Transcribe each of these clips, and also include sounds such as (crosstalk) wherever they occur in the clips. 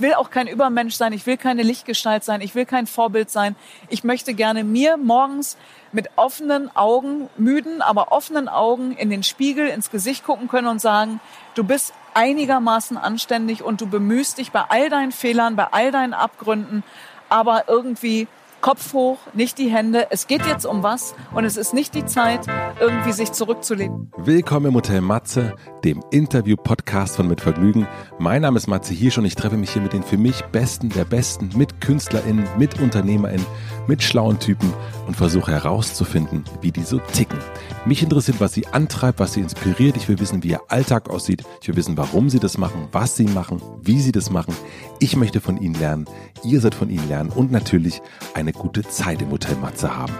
Ich will auch kein Übermensch sein, ich will keine Lichtgestalt sein, ich will kein Vorbild sein. Ich möchte gerne mir morgens mit offenen Augen, müden, aber offenen Augen in den Spiegel, ins Gesicht gucken können und sagen, du bist einigermaßen anständig und du bemühst dich bei all deinen Fehlern, bei all deinen Abgründen, aber irgendwie Kopf hoch, nicht die Hände. Es geht jetzt um was und es ist nicht die Zeit, irgendwie sich zurückzulehnen. Willkommen im Hotel Matze, dem Interview-Podcast von Mit Vergnügen. Mein Name ist Matze Hirsch und ich treffe mich hier mit den für mich Besten der Besten, mit KünstlerInnen, mit UnternehmerInnen, mit schlauen Typen und versuche herauszufinden, wie die so ticken. Mich interessiert, was sie antreibt, was sie inspiriert. Ich will wissen, wie ihr Alltag aussieht. Ich will wissen, warum sie das machen, was sie machen, wie sie das machen. Ich möchte von ihnen lernen. Ihr sollt von ihnen lernen und natürlich eine gute Zeit im Hotel Matze haben.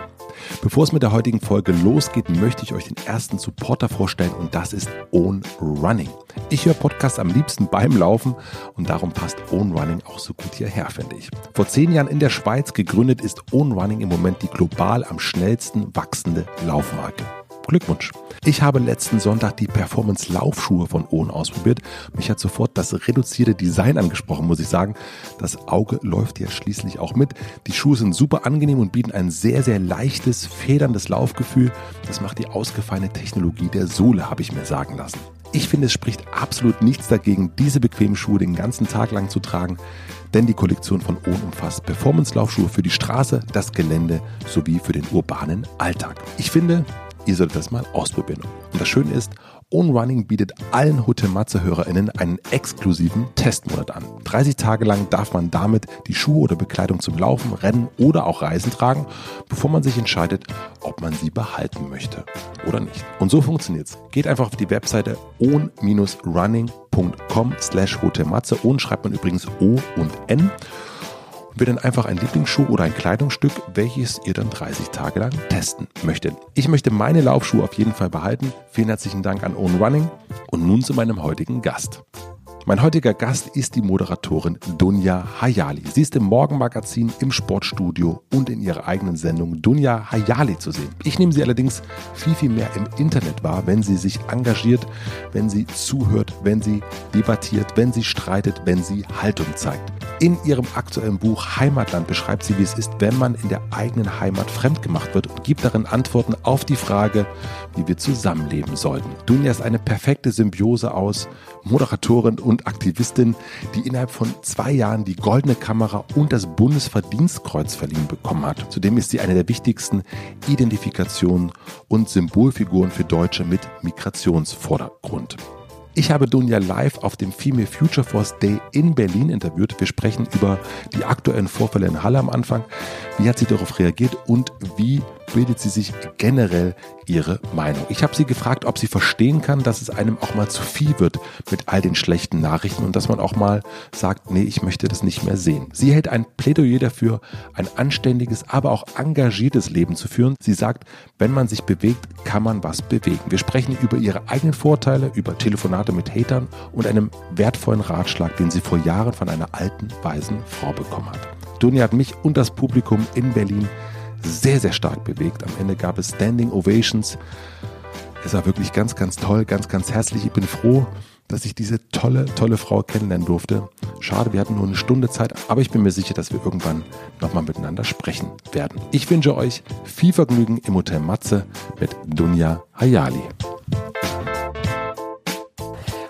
Bevor es mit der heutigen Folge losgeht, möchte ich euch den ersten Supporter vorstellen und das ist Own Running. Ich höre Podcasts am liebsten beim Laufen und darum passt Own Running auch so gut hierher, finde ich. Vor zehn Jahren in der Schweiz gegründet ist Own Running im Moment die global am schnellsten wachsende Laufmarke. Glückwunsch. Ich habe letzten Sonntag die Performance Laufschuhe von Ohn ausprobiert. Mich hat sofort das reduzierte Design angesprochen, muss ich sagen. Das Auge läuft ja schließlich auch mit. Die Schuhe sind super angenehm und bieten ein sehr, sehr leichtes, federndes Laufgefühl. Das macht die ausgefallene Technologie der Sohle, habe ich mir sagen lassen. Ich finde, es spricht absolut nichts dagegen, diese bequemen Schuhe den ganzen Tag lang zu tragen, denn die Kollektion von Ohn umfasst Performance-Laufschuhe für die Straße, das Gelände sowie für den urbanen Alltag. Ich finde, Ihr solltet das mal ausprobieren. Und das Schöne ist, On Running bietet allen Hotelmatze-HörerInnen einen exklusiven Testmonat an. 30 Tage lang darf man damit die Schuhe oder Bekleidung zum Laufen, Rennen oder auch Reisen tragen, bevor man sich entscheidet, ob man sie behalten möchte oder nicht. Und so funktioniert's. Geht einfach auf die Webseite on-running.com slash Hotelmatze. On schreibt man übrigens O und N wählt dann einfach ein Lieblingsschuh oder ein Kleidungsstück, welches ihr dann 30 Tage lang testen möchtet. Ich möchte meine Laufschuhe auf jeden Fall behalten. Vielen herzlichen Dank an Own Running und nun zu meinem heutigen Gast. Mein heutiger Gast ist die Moderatorin Dunja Hayali. Sie ist im Morgenmagazin, im Sportstudio und in ihrer eigenen Sendung Dunja Hayali zu sehen. Ich nehme sie allerdings viel, viel mehr im Internet wahr, wenn sie sich engagiert, wenn sie zuhört, wenn sie debattiert, wenn sie streitet, wenn sie Haltung zeigt. In ihrem aktuellen Buch Heimatland beschreibt sie, wie es ist, wenn man in der eigenen Heimat fremdgemacht wird und gibt darin Antworten auf die Frage, wie wir zusammenleben sollten. Dunja ist eine perfekte Symbiose aus Moderatorin und Aktivistin, die innerhalb von zwei Jahren die Goldene Kamera und das Bundesverdienstkreuz verliehen bekommen hat. Zudem ist sie eine der wichtigsten Identifikationen und Symbolfiguren für Deutsche mit Migrationsvordergrund. Ich habe Dunja live auf dem Female Future Force Day in Berlin interviewt. Wir sprechen über die aktuellen Vorfälle in Halle am Anfang. Wie hat sie darauf reagiert und wie bildet sie sich generell ihre Meinung. Ich habe sie gefragt, ob sie verstehen kann, dass es einem auch mal zu viel wird mit all den schlechten Nachrichten und dass man auch mal sagt, nee, ich möchte das nicht mehr sehen. Sie hält ein Plädoyer dafür, ein anständiges, aber auch engagiertes Leben zu führen. Sie sagt, wenn man sich bewegt, kann man was bewegen. Wir sprechen über ihre eigenen Vorteile, über Telefonate mit Hatern und einem wertvollen Ratschlag, den sie vor Jahren von einer alten, weisen Frau bekommen hat. Dunja hat mich und das Publikum in Berlin sehr, sehr stark bewegt. Am Ende gab es Standing Ovations. Es war wirklich ganz, ganz toll, ganz, ganz herzlich. Ich bin froh, dass ich diese tolle, tolle Frau kennenlernen durfte. Schade, wir hatten nur eine Stunde Zeit, aber ich bin mir sicher, dass wir irgendwann nochmal miteinander sprechen werden. Ich wünsche euch viel Vergnügen im Hotel Matze mit Dunja Hayali.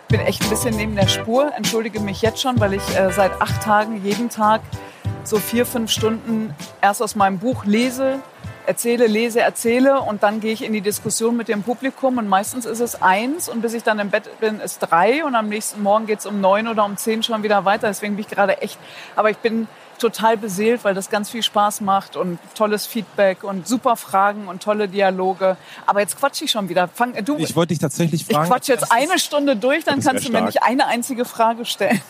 Ich bin echt ein bisschen neben der Spur, entschuldige mich jetzt schon, weil ich äh, seit acht Tagen jeden Tag so vier, fünf Stunden erst aus meinem Buch lese, erzähle, lese, erzähle und dann gehe ich in die Diskussion mit dem Publikum und meistens ist es eins und bis ich dann im Bett bin, ist drei und am nächsten Morgen geht es um neun oder um zehn schon wieder weiter. Deswegen bin ich gerade echt, aber ich bin total beseelt, weil das ganz viel Spaß macht und tolles Feedback und super Fragen und tolle Dialoge. Aber jetzt quatsche ich schon wieder. Fang, du, ich wollte dich tatsächlich fragen. Ich quatsche jetzt eine Stunde durch, dann kannst du mir nicht eine einzige Frage stellen.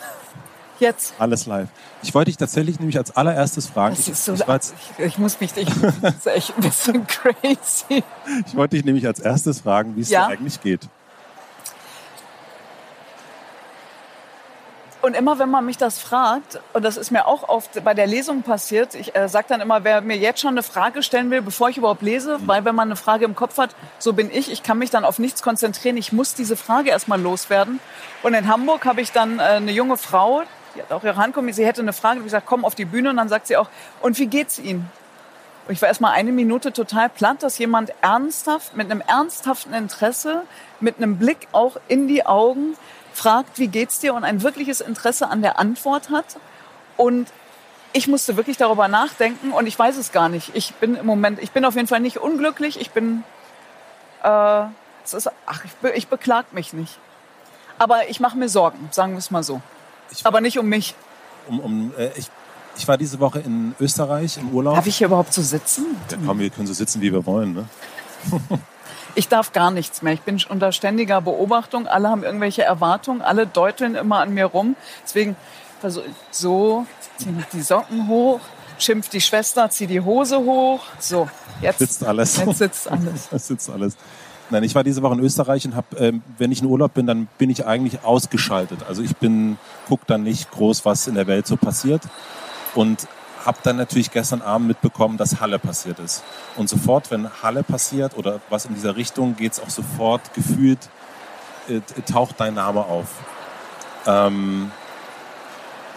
Jetzt. Alles live. Ich wollte dich tatsächlich nämlich als allererstes fragen. Das ist so, ich, ich, (laughs) ich muss mich, ich, das ist echt ein bisschen (laughs) crazy. Ich wollte dich nämlich als erstes fragen, wie es ja? dir eigentlich geht. Und immer wenn man mich das fragt, und das ist mir auch oft bei der Lesung passiert, ich äh, sage dann immer, wer mir jetzt schon eine Frage stellen will, bevor ich überhaupt lese, mhm. weil wenn man eine Frage im Kopf hat, so bin ich, ich kann mich dann auf nichts konzentrieren, ich muss diese Frage erstmal loswerden. Und in Hamburg habe ich dann äh, eine junge Frau, die hat auch ihre Hand sie hätte eine Frage, ich gesagt, komm auf die Bühne und dann sagt sie auch, und wie geht's Ihnen? Und ich war erst mal eine Minute total platt, dass jemand ernsthaft, mit einem ernsthaften Interesse, mit einem Blick auch in die Augen fragt, wie geht's dir und ein wirkliches Interesse an der Antwort hat. Und ich musste wirklich darüber nachdenken und ich weiß es gar nicht. Ich bin im Moment, ich bin auf jeden Fall nicht unglücklich. Ich bin, äh, es ist, ach, ich, ich beklag mich nicht. Aber ich mache mir Sorgen, sagen wir es mal so. Ich, Aber nicht um mich. Um, um, äh, ich, ich war diese Woche in Österreich im Urlaub. Darf ich hier überhaupt so sitzen? Ja, komm, wir können so sitzen, wie wir wollen. Ne? (laughs) ich darf gar nichts mehr. Ich bin unter ständiger Beobachtung. Alle haben irgendwelche Erwartungen. Alle deuteln immer an mir rum. Deswegen ich so, ziehe noch die Socken hoch, schimpft die Schwester, ziehe die Hose hoch. So, jetzt sitzt alles. Jetzt sitzt (laughs) alles. Jetzt sitzt alles. Nein, ich war diese Woche in Österreich und habe, äh, wenn ich in Urlaub bin, dann bin ich eigentlich ausgeschaltet. Also ich bin, guck dann nicht groß, was in der Welt so passiert und habe dann natürlich gestern Abend mitbekommen, dass Halle passiert ist. Und sofort, wenn Halle passiert oder was in dieser Richtung, geht es auch sofort gefühlt, äh, taucht dein Name auf. Ähm,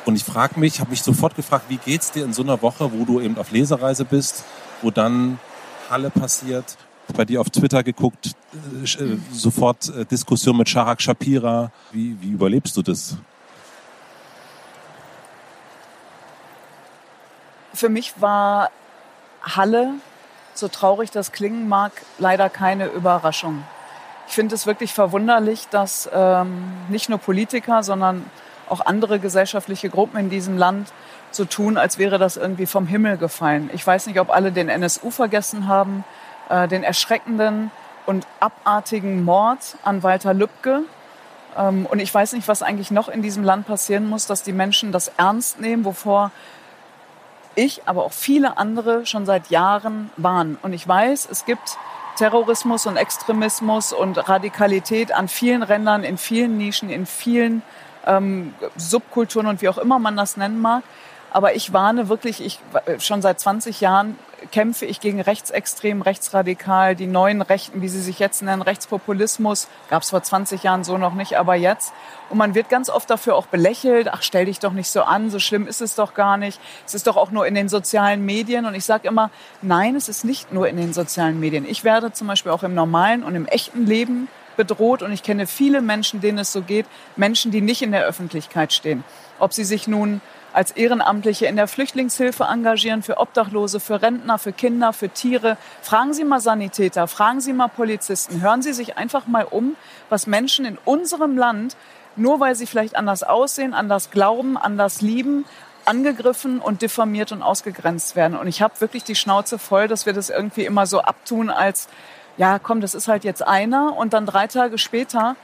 und ich frage mich, habe mich sofort gefragt, wie geht's dir in so einer Woche, wo du eben auf Lesereise bist, wo dann Halle passiert, bei dir auf Twitter geguckt, äh, äh sofort äh, Diskussion mit Sharak Shapira. Wie, wie überlebst du das? Für mich war Halle, so traurig das klingen mag, leider keine Überraschung. Ich finde es wirklich verwunderlich, dass ähm, nicht nur Politiker, sondern auch andere gesellschaftliche Gruppen in diesem Land so tun, als wäre das irgendwie vom Himmel gefallen. Ich weiß nicht, ob alle den NSU vergessen haben, äh, den erschreckenden und abartigen Mord an Walter Lübcke. Ähm, und ich weiß nicht, was eigentlich noch in diesem Land passieren muss, dass die Menschen das ernst nehmen, wovor ich, aber auch viele andere schon seit Jahren warnen. Und ich weiß, es gibt Terrorismus und Extremismus und Radikalität an vielen Rändern, in vielen Nischen, in vielen ähm, Subkulturen und wie auch immer man das nennen mag. Aber ich warne wirklich, ich schon seit 20 Jahren kämpfe ich gegen rechtsextrem, rechtsradikal, die neuen Rechten, wie sie sich jetzt nennen, Rechtspopulismus. Gab es vor 20 Jahren so noch nicht, aber jetzt. Und man wird ganz oft dafür auch belächelt. Ach, stell dich doch nicht so an, so schlimm ist es doch gar nicht. Es ist doch auch nur in den sozialen Medien. Und ich sage immer, nein, es ist nicht nur in den sozialen Medien. Ich werde zum Beispiel auch im normalen und im echten Leben bedroht und ich kenne viele Menschen, denen es so geht, Menschen, die nicht in der Öffentlichkeit stehen. Ob sie sich nun als Ehrenamtliche in der Flüchtlingshilfe engagieren, für Obdachlose, für Rentner, für Kinder, für Tiere. Fragen Sie mal Sanitäter, fragen Sie mal Polizisten, hören Sie sich einfach mal um, was Menschen in unserem Land, nur weil sie vielleicht anders aussehen, anders glauben, anders lieben, angegriffen und diffamiert und ausgegrenzt werden. Und ich habe wirklich die Schnauze voll, dass wir das irgendwie immer so abtun als ja, komm, das ist halt jetzt einer und dann drei Tage später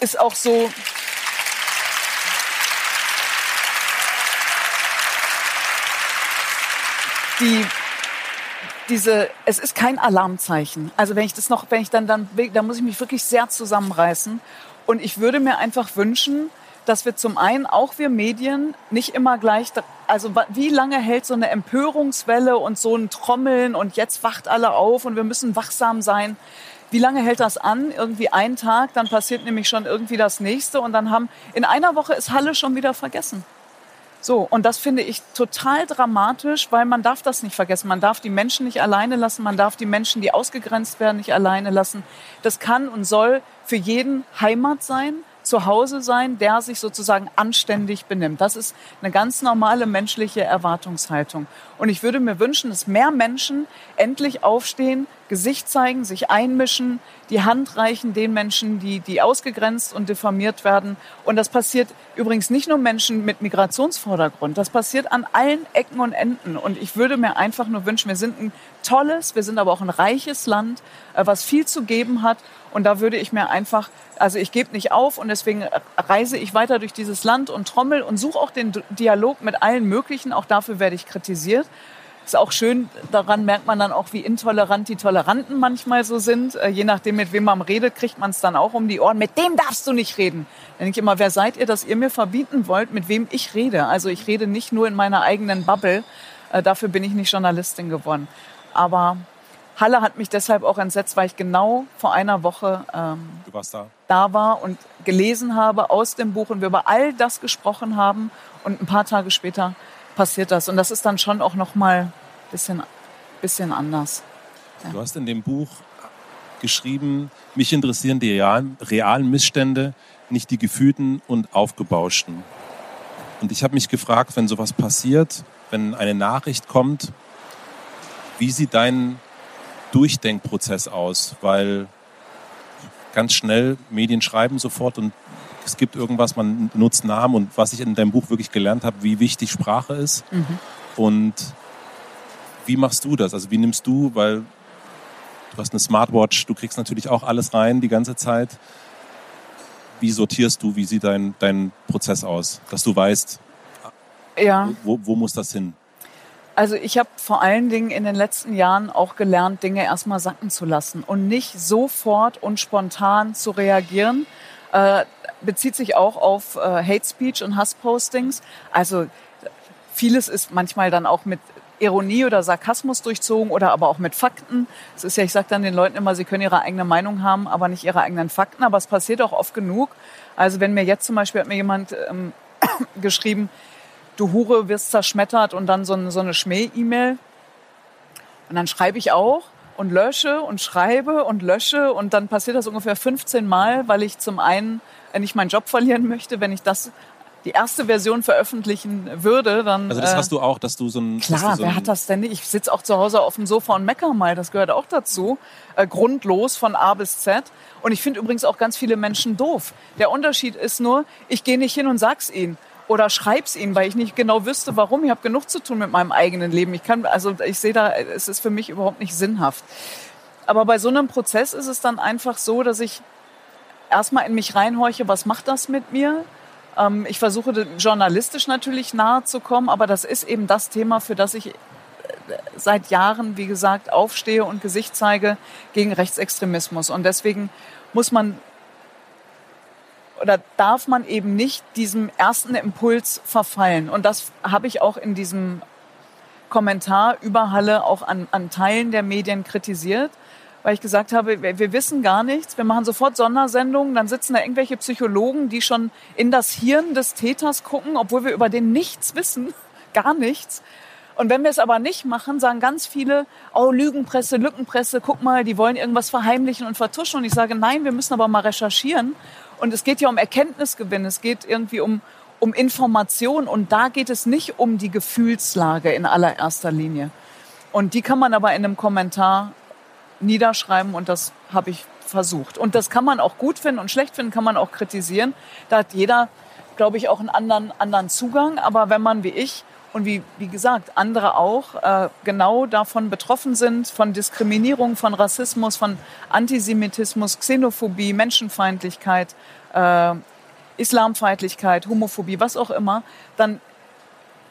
ist auch so, die, diese, es ist kein Alarmzeichen. Also wenn ich das noch, wenn ich dann, dann, da muss ich mich wirklich sehr zusammenreißen. Und ich würde mir einfach wünschen, dass wir zum einen auch wir Medien nicht immer gleich, also wie lange hält so eine Empörungswelle und so ein Trommeln und jetzt wacht alle auf und wir müssen wachsam sein. Wie lange hält das an? Irgendwie einen Tag, dann passiert nämlich schon irgendwie das nächste und dann haben, in einer Woche ist Halle schon wieder vergessen. So, und das finde ich total dramatisch, weil man darf das nicht vergessen. Man darf die Menschen nicht alleine lassen, man darf die Menschen, die ausgegrenzt werden, nicht alleine lassen. Das kann und soll für jeden Heimat sein zu Hause sein, der sich sozusagen anständig benimmt. Das ist eine ganz normale menschliche Erwartungshaltung. Und ich würde mir wünschen, dass mehr Menschen endlich aufstehen, Gesicht zeigen, sich einmischen, die Hand reichen den Menschen, die, die ausgegrenzt und diffamiert werden. Und das passiert übrigens nicht nur Menschen mit Migrationsvordergrund, das passiert an allen Ecken und Enden. Und ich würde mir einfach nur wünschen, wir sind ein tolles, wir sind aber auch ein reiches Land, äh, was viel zu geben hat. Und da würde ich mir einfach, also ich gebe nicht auf und deswegen reise ich weiter durch dieses Land und trommel und suche auch den Dialog mit allen möglichen. Auch dafür werde ich kritisiert. Ist auch schön, daran merkt man dann auch, wie intolerant die Toleranten manchmal so sind. Äh, je nachdem, mit wem man redet, kriegt man es dann auch um die Ohren. Mit dem darfst du nicht reden. Dann denke ich immer, wer seid ihr, dass ihr mir verbieten wollt, mit wem ich rede? Also ich rede nicht nur in meiner eigenen Bubble. Äh, dafür bin ich nicht Journalistin geworden. Aber Halle hat mich deshalb auch entsetzt, weil ich genau vor einer Woche ähm, da. da war und gelesen habe aus dem Buch und wir über all das gesprochen haben und ein paar Tage später passiert das und das ist dann schon auch noch mal bisschen bisschen anders. Ja. Du hast in dem Buch geschrieben, mich interessieren die realen, realen Missstände, nicht die gefühlten und aufgebauschten. Und ich habe mich gefragt, wenn sowas passiert, wenn eine Nachricht kommt, wie sieht dein Durchdenkprozess aus? Weil ganz schnell Medien schreiben sofort und es gibt irgendwas, man nutzt Namen und was ich in deinem Buch wirklich gelernt habe, wie wichtig Sprache ist. Mhm. Und wie machst du das? Also wie nimmst du, weil du hast eine Smartwatch, du kriegst natürlich auch alles rein die ganze Zeit. Wie sortierst du, wie sieht dein, dein Prozess aus, dass du weißt, ja. wo, wo muss das hin? Also ich habe vor allen Dingen in den letzten Jahren auch gelernt, Dinge erstmal sacken zu lassen und nicht sofort und spontan zu reagieren. Äh, bezieht sich auch auf äh, Hate Speech und Hasspostings. Also vieles ist manchmal dann auch mit Ironie oder Sarkasmus durchzogen oder aber auch mit Fakten. Es ist ja, ich sage dann den Leuten immer, sie können ihre eigene Meinung haben, aber nicht ihre eigenen Fakten. Aber es passiert auch oft genug. Also wenn mir jetzt zum Beispiel hat mir jemand ähm, (coughs) geschrieben, du Hure wirst zerschmettert und dann so eine, so eine Schmäh-E-Mail. Und dann schreibe ich auch und lösche und schreibe und lösche und dann passiert das ungefähr 15 Mal, weil ich zum einen nicht meinen Job verlieren (laughs) möchte, wenn ich das die erste Version veröffentlichen würde, dann. Also das äh, hast du auch, dass du so ein. Klar, so wer hat das denn nicht? Ich sitze auch zu Hause auf dem Sofa und mecker mal, das gehört auch dazu. Äh, grundlos von A bis Z. Und ich finde übrigens auch ganz viele Menschen doof. Der Unterschied ist nur, ich gehe nicht hin und sag's ihnen oder schreib's ihnen, weil ich nicht genau wüsste, warum. Ich habe genug zu tun mit meinem eigenen Leben. Ich kann, also ich sehe da, es ist für mich überhaupt nicht sinnhaft. Aber bei so einem Prozess ist es dann einfach so, dass ich erstmal in mich reinhorche, was macht das mit mir? Ähm, ich versuche journalistisch natürlich nahe zu kommen, aber das ist eben das Thema, für das ich äh, seit Jahren, wie gesagt, aufstehe und Gesicht zeige gegen Rechtsextremismus. Und deswegen muss man oder darf man eben nicht diesem ersten Impuls verfallen. Und das habe ich auch in diesem Kommentar über Halle auch an, an Teilen der Medien kritisiert weil ich gesagt habe, wir, wir wissen gar nichts, wir machen sofort Sondersendungen, dann sitzen da irgendwelche Psychologen, die schon in das Hirn des Täters gucken, obwohl wir über den nichts wissen, (laughs) gar nichts. Und wenn wir es aber nicht machen, sagen ganz viele, oh, Lügenpresse, Lückenpresse, guck mal, die wollen irgendwas verheimlichen und vertuschen. Und ich sage, nein, wir müssen aber mal recherchieren. Und es geht ja um Erkenntnisgewinn, es geht irgendwie um, um Information. Und da geht es nicht um die Gefühlslage in allererster Linie. Und die kann man aber in einem Kommentar niederschreiben und das habe ich versucht. Und das kann man auch gut finden und schlecht finden, kann man auch kritisieren. Da hat jeder, glaube ich, auch einen anderen, anderen Zugang. Aber wenn man wie ich und wie, wie gesagt, andere auch äh, genau davon betroffen sind, von Diskriminierung, von Rassismus, von Antisemitismus, Xenophobie, Menschenfeindlichkeit, äh, Islamfeindlichkeit, Homophobie, was auch immer, dann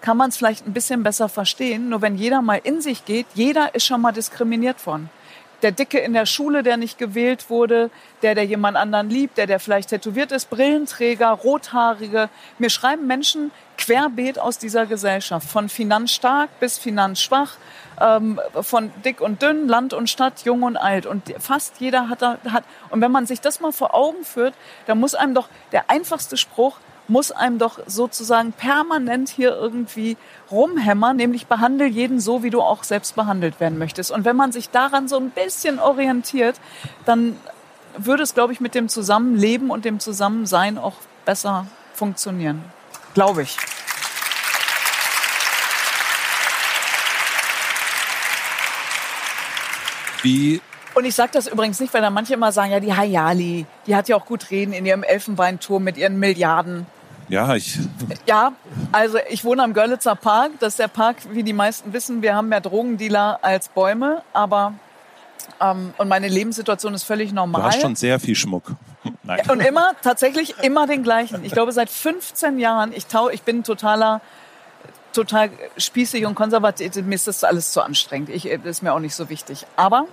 kann man es vielleicht ein bisschen besser verstehen. Nur wenn jeder mal in sich geht, jeder ist schon mal diskriminiert worden der Dicke in der Schule, der nicht gewählt wurde, der, der jemand anderen liebt, der, der vielleicht tätowiert ist, Brillenträger, Rothaarige. Mir schreiben Menschen querbeet aus dieser Gesellschaft, von finanzstark bis finanzschwach, ähm, von dick und dünn, Land und Stadt, jung und alt. Und fast jeder hat, hat, und wenn man sich das mal vor Augen führt, dann muss einem doch der einfachste Spruch, muss einem doch sozusagen permanent hier irgendwie rumhämmern, nämlich behandle jeden so, wie du auch selbst behandelt werden möchtest. Und wenn man sich daran so ein bisschen orientiert, dann würde es, glaube ich, mit dem Zusammenleben und dem Zusammensein auch besser funktionieren. Glaube ich. Wie und ich sage das übrigens nicht, weil da manche immer sagen, ja, die Hayali, die hat ja auch gut reden in ihrem Elfenbeinturm mit ihren Milliarden. Ja, ich. Ja, also ich wohne am Görlitzer Park. Das ist der Park, wie die meisten wissen, wir haben mehr Drogendealer als Bäume, aber ähm, und meine Lebenssituation ist völlig normal. Du hast schon sehr viel Schmuck. (laughs) Nein. Und immer, tatsächlich immer den gleichen. Ich glaube, seit 15 Jahren, ich, tau, ich bin totaler, total spießig und konservativ. Mir ist das alles zu anstrengend. Ich, das ist mir auch nicht so wichtig. Aber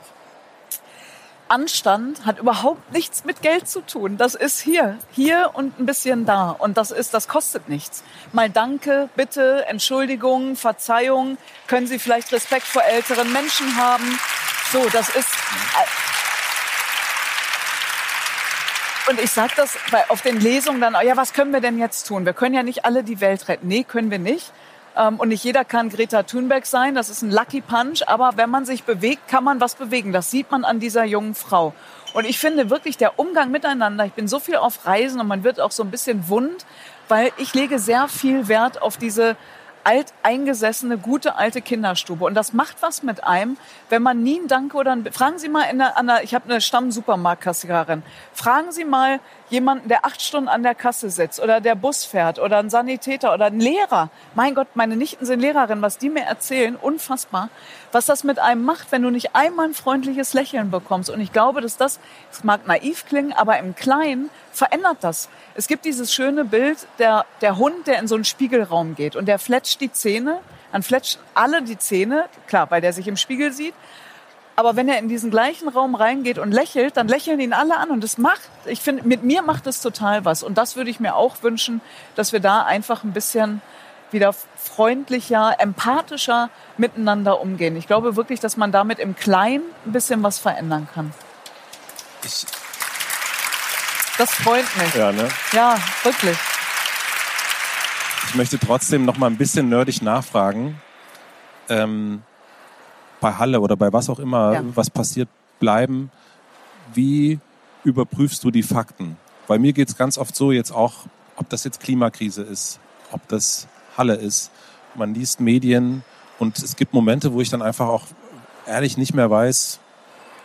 Anstand hat überhaupt nichts mit Geld zu tun. Das ist hier, hier und ein bisschen da. Und das ist, das kostet nichts. Mal Danke, Bitte, Entschuldigung, Verzeihung. Können Sie vielleicht Respekt vor älteren Menschen haben? So, das ist. Und ich sage das auf den Lesungen dann, ja, was können wir denn jetzt tun? Wir können ja nicht alle die Welt retten. Nee, können wir nicht. Ähm, und nicht jeder kann Greta Thunberg sein. Das ist ein Lucky Punch. Aber wenn man sich bewegt, kann man was bewegen. Das sieht man an dieser jungen Frau. Und ich finde wirklich der Umgang miteinander, ich bin so viel auf Reisen und man wird auch so ein bisschen wund, weil ich lege sehr viel Wert auf diese alteingesessene, gute alte Kinderstube. Und das macht was mit einem, wenn man nie ein Danke oder ein... Fragen Sie mal in der, an der ich habe eine Stamm-Supermarktkassiererin. Fragen Sie mal jemanden, der acht Stunden an der Kasse sitzt oder der Bus fährt oder ein Sanitäter oder ein Lehrer. Mein Gott, meine Nichten sind Lehrerinnen, was die mir erzählen, unfassbar, was das mit einem macht, wenn du nicht einmal ein freundliches Lächeln bekommst. Und ich glaube, dass das, es mag naiv klingen, aber im Kleinen verändert das. Es gibt dieses schöne Bild, der, der Hund, der in so einen Spiegelraum geht und der fletscht die Zähne, dann fletscht alle die Zähne, klar, weil der sich im Spiegel sieht. Aber wenn er in diesen gleichen Raum reingeht und lächelt, dann lächeln ihn alle an und das macht, ich finde, mit mir macht es total was. Und das würde ich mir auch wünschen, dass wir da einfach ein bisschen wieder freundlicher, empathischer miteinander umgehen. Ich glaube wirklich, dass man damit im Kleinen ein bisschen was verändern kann. Ich das freut mich. Ja, ne? Ja, wirklich. Ich möchte trotzdem noch mal ein bisschen nerdig nachfragen. Ähm, bei Halle oder bei was auch immer, ja. was passiert, bleiben. Wie überprüfst du die Fakten? Bei mir geht es ganz oft so, jetzt auch, ob das jetzt Klimakrise ist, ob das Halle ist. Man liest Medien und es gibt Momente, wo ich dann einfach auch ehrlich nicht mehr weiß,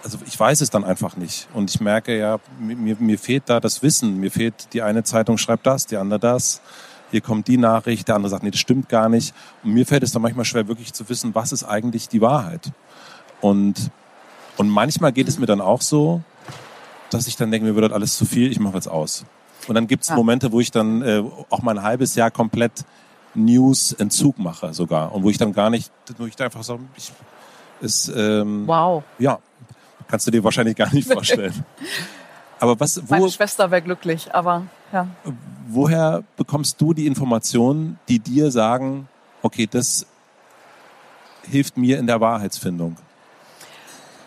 also ich weiß es dann einfach nicht. Und ich merke ja, mir, mir fehlt da das Wissen. Mir fehlt, die eine Zeitung schreibt das, die andere das. Hier kommt die Nachricht, der andere sagt, nee, das stimmt gar nicht. Und mir fällt es dann manchmal schwer, wirklich zu wissen, was ist eigentlich die Wahrheit. Und, und manchmal geht es mir dann auch so, dass ich dann denke, mir wird das alles zu viel, ich mache jetzt aus. Und dann gibt es ja. Momente, wo ich dann äh, auch mal ein halbes Jahr komplett News-Entzug mache sogar. Und wo ich dann gar nicht, wo ich da einfach so, ich, ist, ähm, wow. Ja, Kannst du dir wahrscheinlich gar nicht (laughs) vorstellen. Aber was, wo, Meine Schwester wäre glücklich, aber ja. Woher bekommst du die Informationen, die dir sagen, okay, das hilft mir in der Wahrheitsfindung?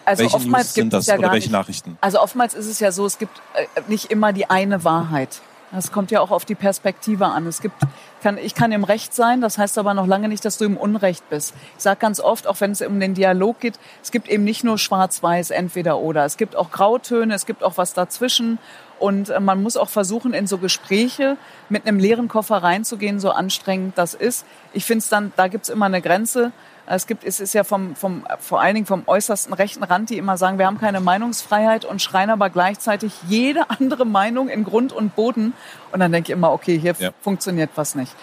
Also welche oftmals News sind das ja welche nicht. Nachrichten? Also oftmals ist es ja so, es gibt äh, nicht immer die eine Wahrheit. Das kommt ja auch auf die Perspektive an. Es gibt, kann, ich kann im Recht sein, das heißt aber noch lange nicht, dass du im Unrecht bist. Ich sage ganz oft, auch wenn es um den Dialog geht, es gibt eben nicht nur schwarz-weiß, entweder oder. Es gibt auch Grautöne, es gibt auch was dazwischen. Und äh, man muss auch versuchen, in so Gespräche mit einem leeren Koffer reinzugehen, so anstrengend das ist. Ich finde es dann, da gibt's immer eine Grenze. Es gibt, es ist ja vom, vom, vor allen Dingen vom äußersten rechten Rand, die immer sagen, wir haben keine Meinungsfreiheit und schreien aber gleichzeitig jede andere Meinung in Grund und Boden. Und dann denke ich immer, okay, hier ja. funktioniert was nicht.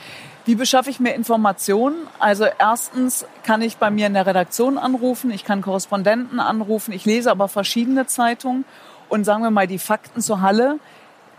Wie beschaffe ich mir Informationen? Also erstens kann ich bei mir in der Redaktion anrufen, ich kann Korrespondenten anrufen, ich lese aber verschiedene Zeitungen und sagen wir mal die Fakten zur Halle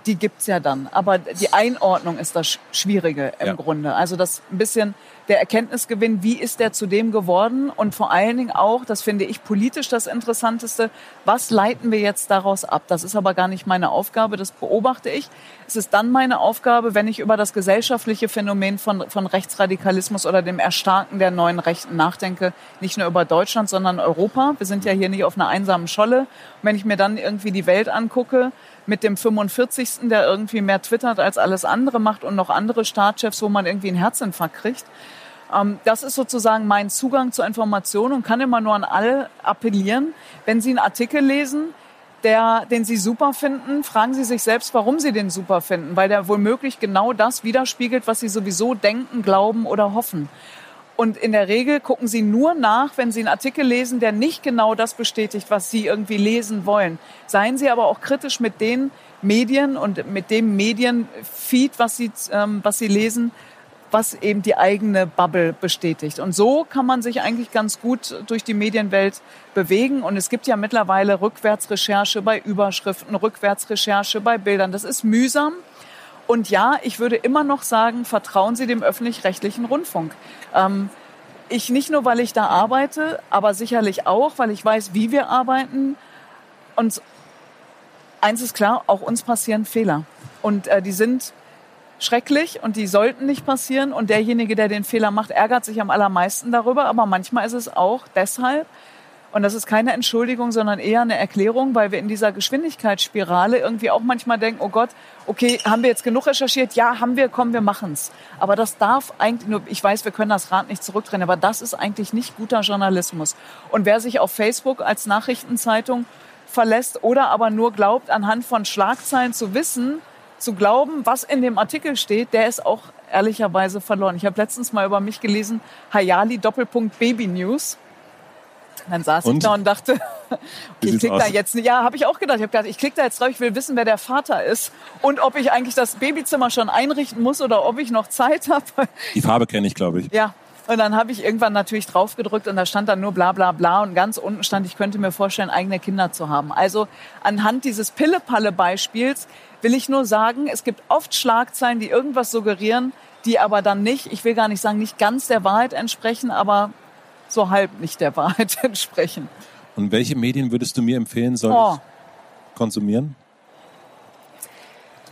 die gibt's ja dann. Aber die Einordnung ist das Schwierige im ja. Grunde. Also das ein bisschen der Erkenntnisgewinn, wie ist der zu dem geworden? Und vor allen Dingen auch, das finde ich politisch das Interessanteste, was leiten wir jetzt daraus ab? Das ist aber gar nicht meine Aufgabe, das beobachte ich. Es ist dann meine Aufgabe, wenn ich über das gesellschaftliche Phänomen von, von Rechtsradikalismus oder dem Erstarken der neuen Rechten nachdenke, nicht nur über Deutschland, sondern Europa. Wir sind ja hier nicht auf einer einsamen Scholle. Und wenn ich mir dann irgendwie die Welt angucke, mit dem 45. der irgendwie mehr twittert als alles andere macht und noch andere Staatschefs, wo man irgendwie einen Herzinfarkt kriegt. Ähm, das ist sozusagen mein Zugang zur Information und kann immer nur an alle appellieren, wenn Sie einen Artikel lesen, der, den Sie super finden, fragen Sie sich selbst, warum Sie den super finden, weil der womöglich genau das widerspiegelt, was Sie sowieso denken, glauben oder hoffen. Und in der Regel gucken Sie nur nach, wenn Sie einen Artikel lesen, der nicht genau das bestätigt, was Sie irgendwie lesen wollen. Seien Sie aber auch kritisch mit den Medien und mit dem Medienfeed, was Sie, ähm, was Sie lesen, was eben die eigene Bubble bestätigt. Und so kann man sich eigentlich ganz gut durch die Medienwelt bewegen. Und es gibt ja mittlerweile Rückwärtsrecherche bei Überschriften, Rückwärtsrecherche bei Bildern. Das ist mühsam. Und ja, ich würde immer noch sagen, vertrauen Sie dem öffentlich-rechtlichen Rundfunk. Ähm, ich nicht nur, weil ich da arbeite, aber sicherlich auch, weil ich weiß, wie wir arbeiten. Und eins ist klar, auch uns passieren Fehler. Und äh, die sind schrecklich und die sollten nicht passieren. Und derjenige, der den Fehler macht, ärgert sich am allermeisten darüber. Aber manchmal ist es auch deshalb, Und das ist keine Entschuldigung, sondern eher eine Erklärung, weil wir in dieser Geschwindigkeitsspirale irgendwie auch manchmal denken, oh Gott, okay, haben wir jetzt genug recherchiert? Ja, haben wir, komm, wir machen's. Aber das darf eigentlich nur, ich weiß, wir können das Rad nicht zurückdrehen, aber das ist eigentlich nicht guter Journalismus. Und wer sich auf Facebook als Nachrichtenzeitung verlässt oder aber nur glaubt, anhand von Schlagzeilen zu wissen, zu glauben, was in dem Artikel steht, der ist auch ehrlicherweise verloren. Ich habe letztens mal über mich gelesen, Hayali Doppelpunkt Baby News. Dann saß und? ich da und dachte, okay, ich klick da jetzt nicht. Ja, habe ich auch gedacht. Ich habe gedacht, ich klicke da jetzt drauf, ich will wissen, wer der Vater ist und ob ich eigentlich das Babyzimmer schon einrichten muss oder ob ich noch Zeit habe. Die Farbe kenne ich, glaube ich. Ja. Und dann habe ich irgendwann natürlich drauf gedrückt und da stand dann nur bla bla bla und ganz unten stand, ich könnte mir vorstellen, eigene Kinder zu haben. Also anhand dieses Pille-Palle-Beispiels will ich nur sagen, es gibt oft Schlagzeilen, die irgendwas suggerieren, die aber dann nicht, ich will gar nicht sagen, nicht ganz der Wahrheit entsprechen, aber so halb nicht der Wahrheit (laughs) entsprechen. Und welche Medien würdest du mir empfehlen, soll oh. ich konsumieren?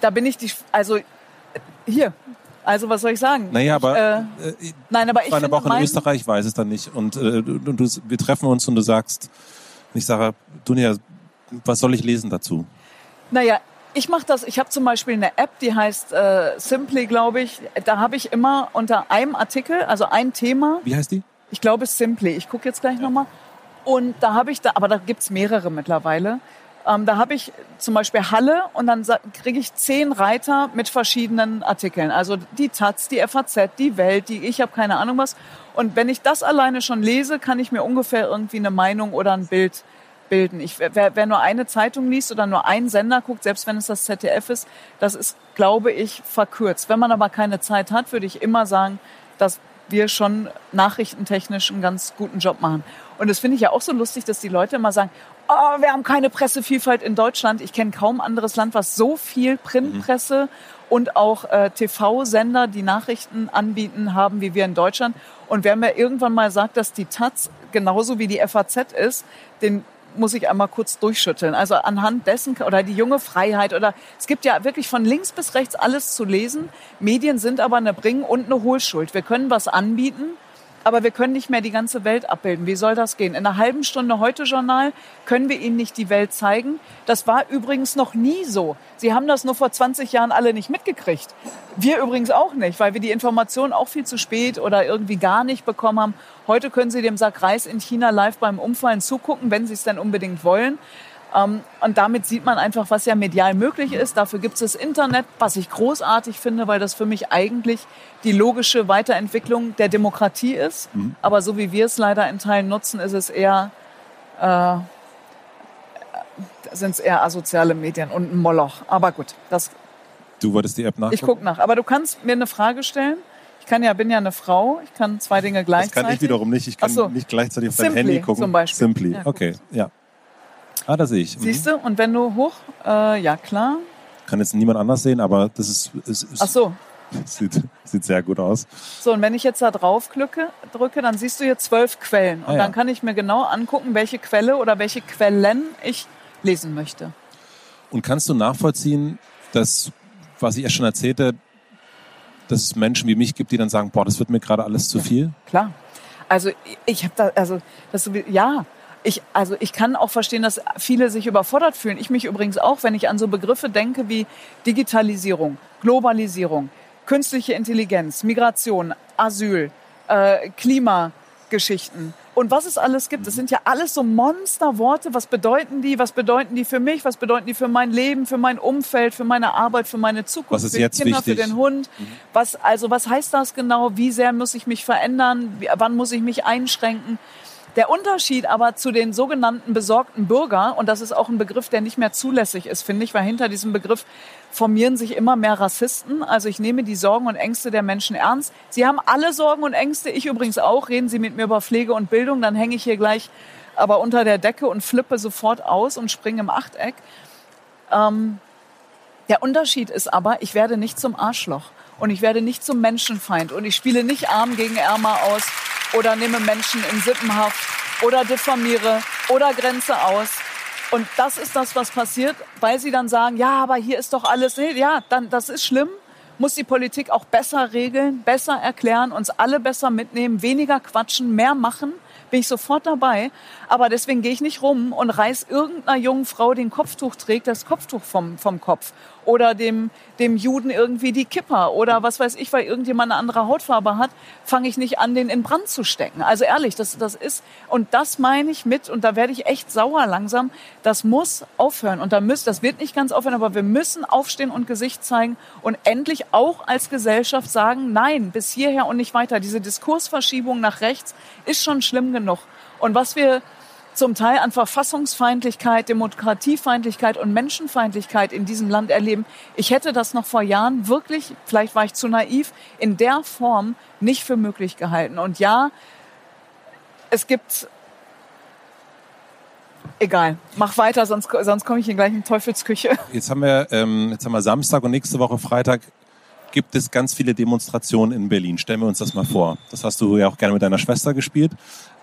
Da bin ich die, also hier, also was soll ich sagen? Naja, aber, ich, äh, nein, aber ich war eine Woche in Österreich, weiß es dann nicht. Und äh, du, du, wir treffen uns und du sagst, ich sage, Dunja, was soll ich lesen dazu? Naja, ich mache das, ich habe zum Beispiel eine App, die heißt äh, Simply, glaube ich. Da habe ich immer unter einem Artikel, also ein Thema. Wie heißt die? Ich glaube Simply. Ich gucke jetzt gleich ja. nochmal. Und da habe ich da, aber da gibt's mehrere mittlerweile. Ähm, da habe ich zum Beispiel Halle und dann kriege ich zehn Reiter mit verschiedenen Artikeln. Also die Taz, die FAZ, die Welt, die ich habe keine Ahnung was. Und wenn ich das alleine schon lese, kann ich mir ungefähr irgendwie eine Meinung oder ein Bild bilden. Ich, wer, wer nur eine Zeitung liest oder nur einen Sender guckt, selbst wenn es das ZDF ist, das ist, glaube ich, verkürzt. Wenn man aber keine Zeit hat, würde ich immer sagen, dass wir schon nachrichtentechnisch einen ganz guten Job machen. Und das finde ich ja auch so lustig, dass die Leute immer sagen, oh, wir haben keine Pressevielfalt in Deutschland. Ich kenne kaum anderes Land, was so viel Printpresse mhm. und auch äh, TV-Sender, die Nachrichten anbieten, haben wie wir in Deutschland. Und wer mir irgendwann mal sagt, dass die Taz genauso wie die FAZ ist, den muss ich einmal kurz durchschütteln. Also anhand dessen oder die junge Freiheit oder es gibt ja wirklich von links bis rechts alles zu lesen. Medien sind aber eine Bring- und eine Hohlschuld. Wir können was anbieten, aber wir können nicht mehr die ganze Welt abbilden. Wie soll das gehen? In einer halben Stunde Heute-Journal können wir Ihnen nicht die Welt zeigen. Das war übrigens noch nie so. Sie haben das nur vor 20 Jahren alle nicht mitgekriegt. Wir übrigens auch nicht, weil wir die Informationen auch viel zu spät oder irgendwie gar nicht bekommen haben. Heute können Sie dem Sack Reis in China live beim Umfallen zugucken, wenn Sie es denn unbedingt wollen. Ähm, und damit sieht man einfach, was ja medial möglich ist. Dafür gibt es das Internet, was ich großartig finde, weil das für mich eigentlich die logische Weiterentwicklung der Demokratie ist. Mhm. Aber so wie wir es leider in Teilen nutzen, ist es eher, äh, sind es eher asoziale Medien und ein Moloch. Aber gut, das. Du wolltest die App nach? Ich gucke nach. Aber du kannst mir eine Frage stellen. Ich kann ja, bin ja eine Frau. Ich kann zwei Dinge gleichzeitig. Das kann ich wiederum nicht. Ich kann so. nicht gleichzeitig auf dein Handy gucken. Zum Beispiel. Simply. Ja, okay, ja. Ah, da sehe ich. Mhm. Siehst du? Und wenn du hoch, äh, ja klar. Kann jetzt niemand anders sehen, aber das ist. ist, ist Ach so. (laughs) Sieht, sieht sehr gut aus. So, und wenn ich jetzt da drauf drücke, drücke dann siehst du hier zwölf Quellen. Und ah, ja. dann kann ich mir genau angucken, welche Quelle oder welche Quellen ich lesen möchte. Und kannst du nachvollziehen, dass, was ich ja schon erzählte, dass es Menschen wie mich gibt, die dann sagen, boah, das wird mir gerade alles zu viel? Klar. Also ich habe da, also das, ja, ich, also ich kann auch verstehen, dass viele sich überfordert fühlen. Ich mich übrigens auch, wenn ich an so Begriffe denke wie Digitalisierung, Globalisierung, künstliche Intelligenz, Migration, Asyl, äh, Klimageschichten und was es alles gibt. Das sind ja alles so Monsterworte. Was bedeuten die? Was bedeuten die für mich? Was bedeuten die für mein Leben, für mein Umfeld, für meine Arbeit, für meine Zukunft, was ist für die jetzt Kinder, wichtig? für den Hund? Mhm. Was, also was heißt das genau? Wie sehr muss ich mich verändern? Wann muss ich mich einschränken? Der Unterschied aber zu den sogenannten besorgten Bürger, und das ist auch ein Begriff, der nicht mehr zulässig ist, finde ich, weil hinter diesem Begriff formieren sich immer mehr Rassisten. Also ich nehme die Sorgen und Ängste der Menschen ernst. Sie haben alle Sorgen und Ängste, ich übrigens auch. Reden Sie mit mir über Pflege und Bildung, dann hänge ich hier gleich aber unter der Decke und flippe sofort aus und springe im Achteck. Ähm, der Unterschied ist aber, ich werde nicht zum Arschloch und ich werde nicht zum Menschenfeind und ich spiele nicht Arm gegen Ärmer aus oder nehme Menschen in Sippenhaft oder diffamiere oder grenze aus. Und das ist das, was passiert, weil sie dann sagen, ja, aber hier ist doch alles, nee, ja, dann, das ist schlimm, muss die Politik auch besser regeln, besser erklären, uns alle besser mitnehmen, weniger quatschen, mehr machen, bin ich sofort dabei. Aber deswegen gehe ich nicht rum und reiß irgendeiner jungen Frau, die ein Kopftuch trägt, das Kopftuch vom, vom Kopf. Oder dem, dem Juden irgendwie die Kipper. Oder was weiß ich, weil irgendjemand eine andere Hautfarbe hat, fange ich nicht an, den in Brand zu stecken. Also ehrlich, das, das ist, und das meine ich mit, und da werde ich echt sauer langsam, das muss aufhören. Und da müsst, das wird nicht ganz aufhören, aber wir müssen aufstehen und Gesicht zeigen und endlich auch als Gesellschaft sagen, nein, bis hierher und nicht weiter. Diese Diskursverschiebung nach rechts ist schon schlimm genug. Und was wir zum Teil an Verfassungsfeindlichkeit, Demokratiefeindlichkeit und Menschenfeindlichkeit in diesem Land erleben. Ich hätte das noch vor Jahren wirklich, vielleicht war ich zu naiv, in der Form nicht für möglich gehalten. Und ja, es gibt Egal, mach weiter, sonst, sonst komme ich in gleich in Teufelsküche. Jetzt haben wir ähm, jetzt haben wir Samstag und nächste Woche Freitag gibt es ganz viele Demonstrationen in Berlin. Stellen wir uns das mal vor. Das hast du ja auch gerne mit deiner Schwester gespielt.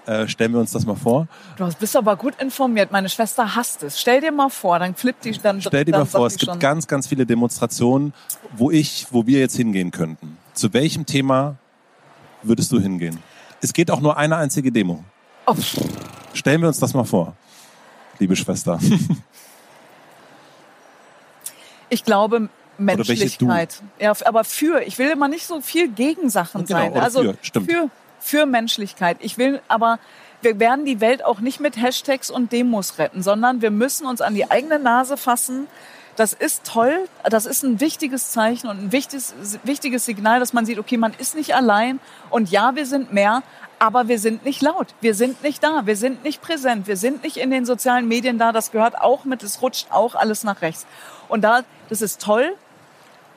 Äh, stellen wir uns das mal vor. Du bist aber gut informiert. Meine Schwester hasst es. Stell dir mal vor, dann flippt die dann. Stell dir dann mal vor, es gibt schon. ganz, ganz viele Demonstrationen, wo ich, wo wir jetzt hingehen könnten. Zu welchem Thema würdest du hingehen? Es geht auch nur eine einzige Demo. Oh, Stellen wir uns das mal vor, liebe Schwester. (laughs) ich glaube? Menschlichkeit. Ja, aber für. Ich will immer nicht so viel gegen Sachen Genau, sein. also für, stimmt. für für Menschlichkeit. Ich will aber wir werden die Welt auch nicht mit Hashtags und Demos retten, sondern wir müssen uns an die eigene Nase fassen. Das ist toll, das ist ein wichtiges Zeichen und ein wichtiges, wichtiges Signal, dass man sieht, okay, man ist nicht allein und ja, wir sind mehr, aber wir sind nicht laut, wir sind nicht da, wir sind nicht präsent, wir sind nicht in den sozialen Medien da, das gehört auch mit, es rutscht auch alles nach rechts. Und da, das ist toll,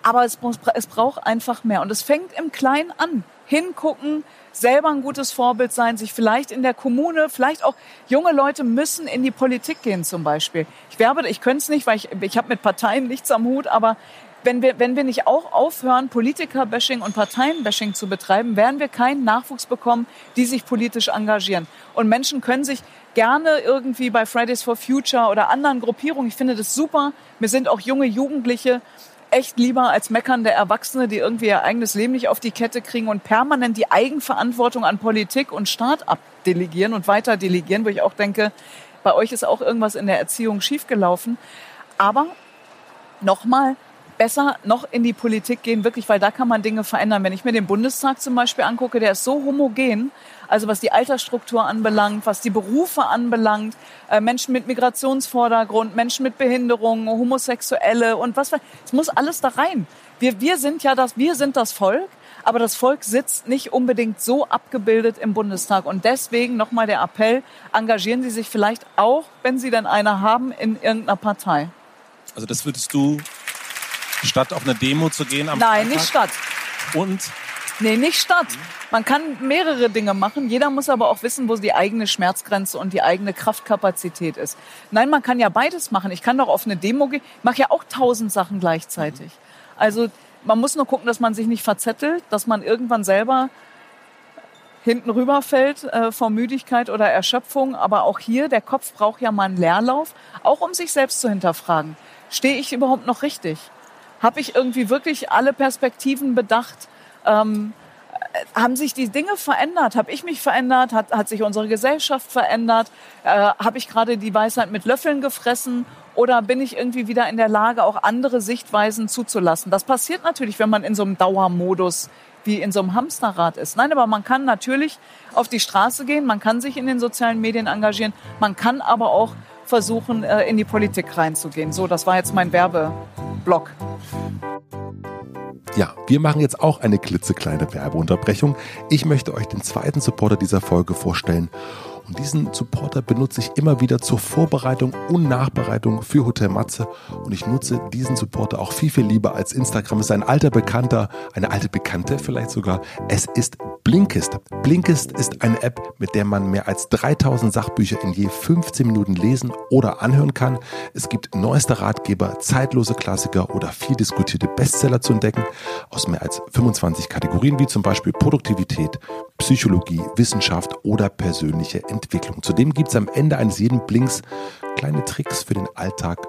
aber es, es braucht einfach mehr. Und es fängt im Kleinen an. Hingucken, selber ein gutes Vorbild sein, sich vielleicht in der Kommune, vielleicht auch junge Leute müssen in die Politik gehen zum Beispiel. Ich werbe, ich könnte es nicht, weil ich, ich habe mit Parteien nichts am Hut, aber wenn wir, wenn wir nicht auch aufhören, Politiker-Bashing und Parteien-Bashing zu betreiben, werden wir keinen Nachwuchs bekommen, die sich politisch engagieren. Und Menschen können sich gerne irgendwie bei Fridays for Future oder anderen Gruppierungen, ich finde das super, mir sind auch junge Jugendliche echt lieber als meckernde Erwachsene, die irgendwie ihr eigenes Leben nicht auf die Kette kriegen und permanent die Eigenverantwortung an Politik und Staat abdelegieren und weiter delegieren, wo ich auch denke, bei euch ist auch irgendwas in der Erziehung schiefgelaufen. Aber nochmal, besser noch in die Politik gehen, wirklich, weil da kann man Dinge verändern. Wenn ich mir den Bundestag zum Beispiel angucke, der ist so homogen, also was die Altersstruktur anbelangt, was die Berufe anbelangt, äh, Menschen mit Migrationsvordergrund, Menschen mit Behinderungen, Homosexuelle und was, es muss alles da rein. Wir, wir sind ja das, wir sind das Volk, aber das Volk sitzt nicht unbedingt so abgebildet im Bundestag. Und deswegen nochmal der Appell, engagieren Sie sich vielleicht auch, wenn Sie denn eine haben, in irgendeiner Partei. Also das würdest du statt auf eine Demo zu gehen am Nein, Freitag nicht statt. und Nee, nicht statt. Man kann mehrere Dinge machen. Jeder muss aber auch wissen, wo die eigene Schmerzgrenze und die eigene Kraftkapazität ist. Nein, man kann ja beides machen. Ich kann doch auf eine Demo gehen. Ich mache ja auch tausend Sachen gleichzeitig. Also man muss nur gucken, dass man sich nicht verzettelt, dass man irgendwann selber hinten rüberfällt äh, vor Müdigkeit oder Erschöpfung. Aber auch hier, der Kopf braucht ja mal einen Leerlauf, auch um sich selbst zu hinterfragen. Stehe ich überhaupt noch richtig? Habe ich irgendwie wirklich alle Perspektiven bedacht? Ähm, äh, haben sich die Dinge verändert? Habe ich mich verändert? Hat, hat sich unsere Gesellschaft verändert? Äh, Habe ich gerade die Weisheit mit Löffeln gefressen? Oder bin ich irgendwie wieder in der Lage, auch andere Sichtweisen zuzulassen? Das passiert natürlich, wenn man in so einem Dauermodus wie in so einem Hamsterrad ist. Nein, aber man kann natürlich auf die Straße gehen, man kann sich in den sozialen Medien engagieren, man kann aber auch versuchen, äh, in die Politik reinzugehen. So, das war jetzt mein Werbeblock. Ja, wir machen jetzt auch eine klitzekleine Werbeunterbrechung. Ich möchte euch den zweiten Supporter dieser Folge vorstellen. Und diesen Supporter benutze ich immer wieder zur Vorbereitung und Nachbereitung für Hotel Matze. Und ich nutze diesen Supporter auch viel, viel lieber als Instagram. Es ist ein alter Bekannter, eine alte Bekannte vielleicht sogar. Es ist Blinkist. Blinkist ist eine App, mit der man mehr als 3000 Sachbücher in je 15 Minuten lesen oder anhören kann. Es gibt neueste Ratgeber, zeitlose Klassiker oder viel diskutierte Bestseller zu entdecken aus mehr als 25 Kategorien wie zum Beispiel Produktivität, Psychologie, Wissenschaft oder persönliche Entwicklung. Zudem gibt es am Ende eines jeden Blinks kleine Tricks für den Alltag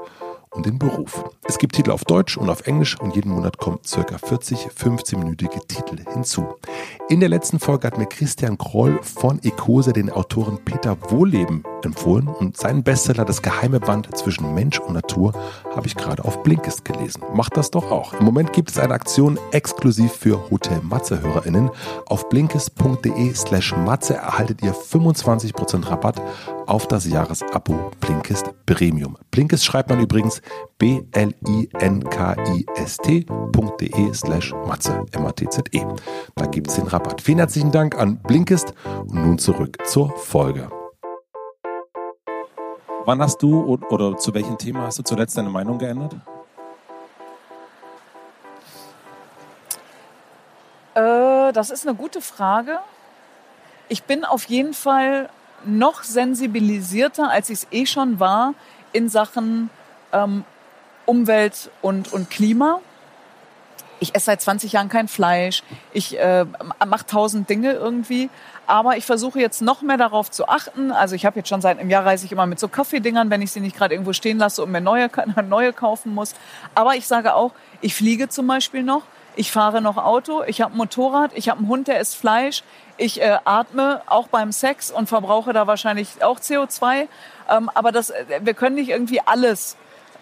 und den Beruf. Es gibt Titel auf Deutsch und auf Englisch und jeden Monat kommen circa 40 15-minütige Titel hinzu. In der letzten Folge hat mir Christian Kroll von Ecose den Autoren Peter Wohleben empfohlen und seinen Bestseller Das geheime Band zwischen Mensch und Natur habe ich gerade auf Blinkist gelesen. Macht das doch auch. Im Moment gibt es eine Aktion exklusiv für Hotel Matze HörerInnen. Auf blinkist.de slash Matze erhaltet ihr 25% Rabatt auf das Jahresabo Blinkist Premium. Blinkist schreibt man übrigens b-l-i-n-k-i-s-t.de slash Matze, M-A-T-Z-E. Da gibt es den Rabatt. Vielen herzlichen Dank an Blinkist und nun zurück zur Folge. Wann hast du oder zu welchem Thema hast du zuletzt deine Meinung geändert? Äh, das ist eine gute Frage. Ich bin auf jeden Fall noch sensibilisierter, als ich es eh schon war, in Sachen ähm, Umwelt und, und Klima. Ich esse seit 20 Jahren kein Fleisch. Ich äh, mache tausend Dinge irgendwie. Aber ich versuche jetzt noch mehr darauf zu achten. Also ich habe jetzt schon seit einem Jahr reise ich immer mit so Kaffeedingern, wenn ich sie nicht gerade irgendwo stehen lasse und mir neue, (laughs) neue kaufen muss. Aber ich sage auch, ich fliege zum Beispiel noch. Ich fahre noch Auto, ich habe ein Motorrad, ich habe einen Hund, der isst Fleisch, ich äh, atme auch beim Sex und verbrauche da wahrscheinlich auch CO2. Ähm, aber das, äh, wir können nicht irgendwie alles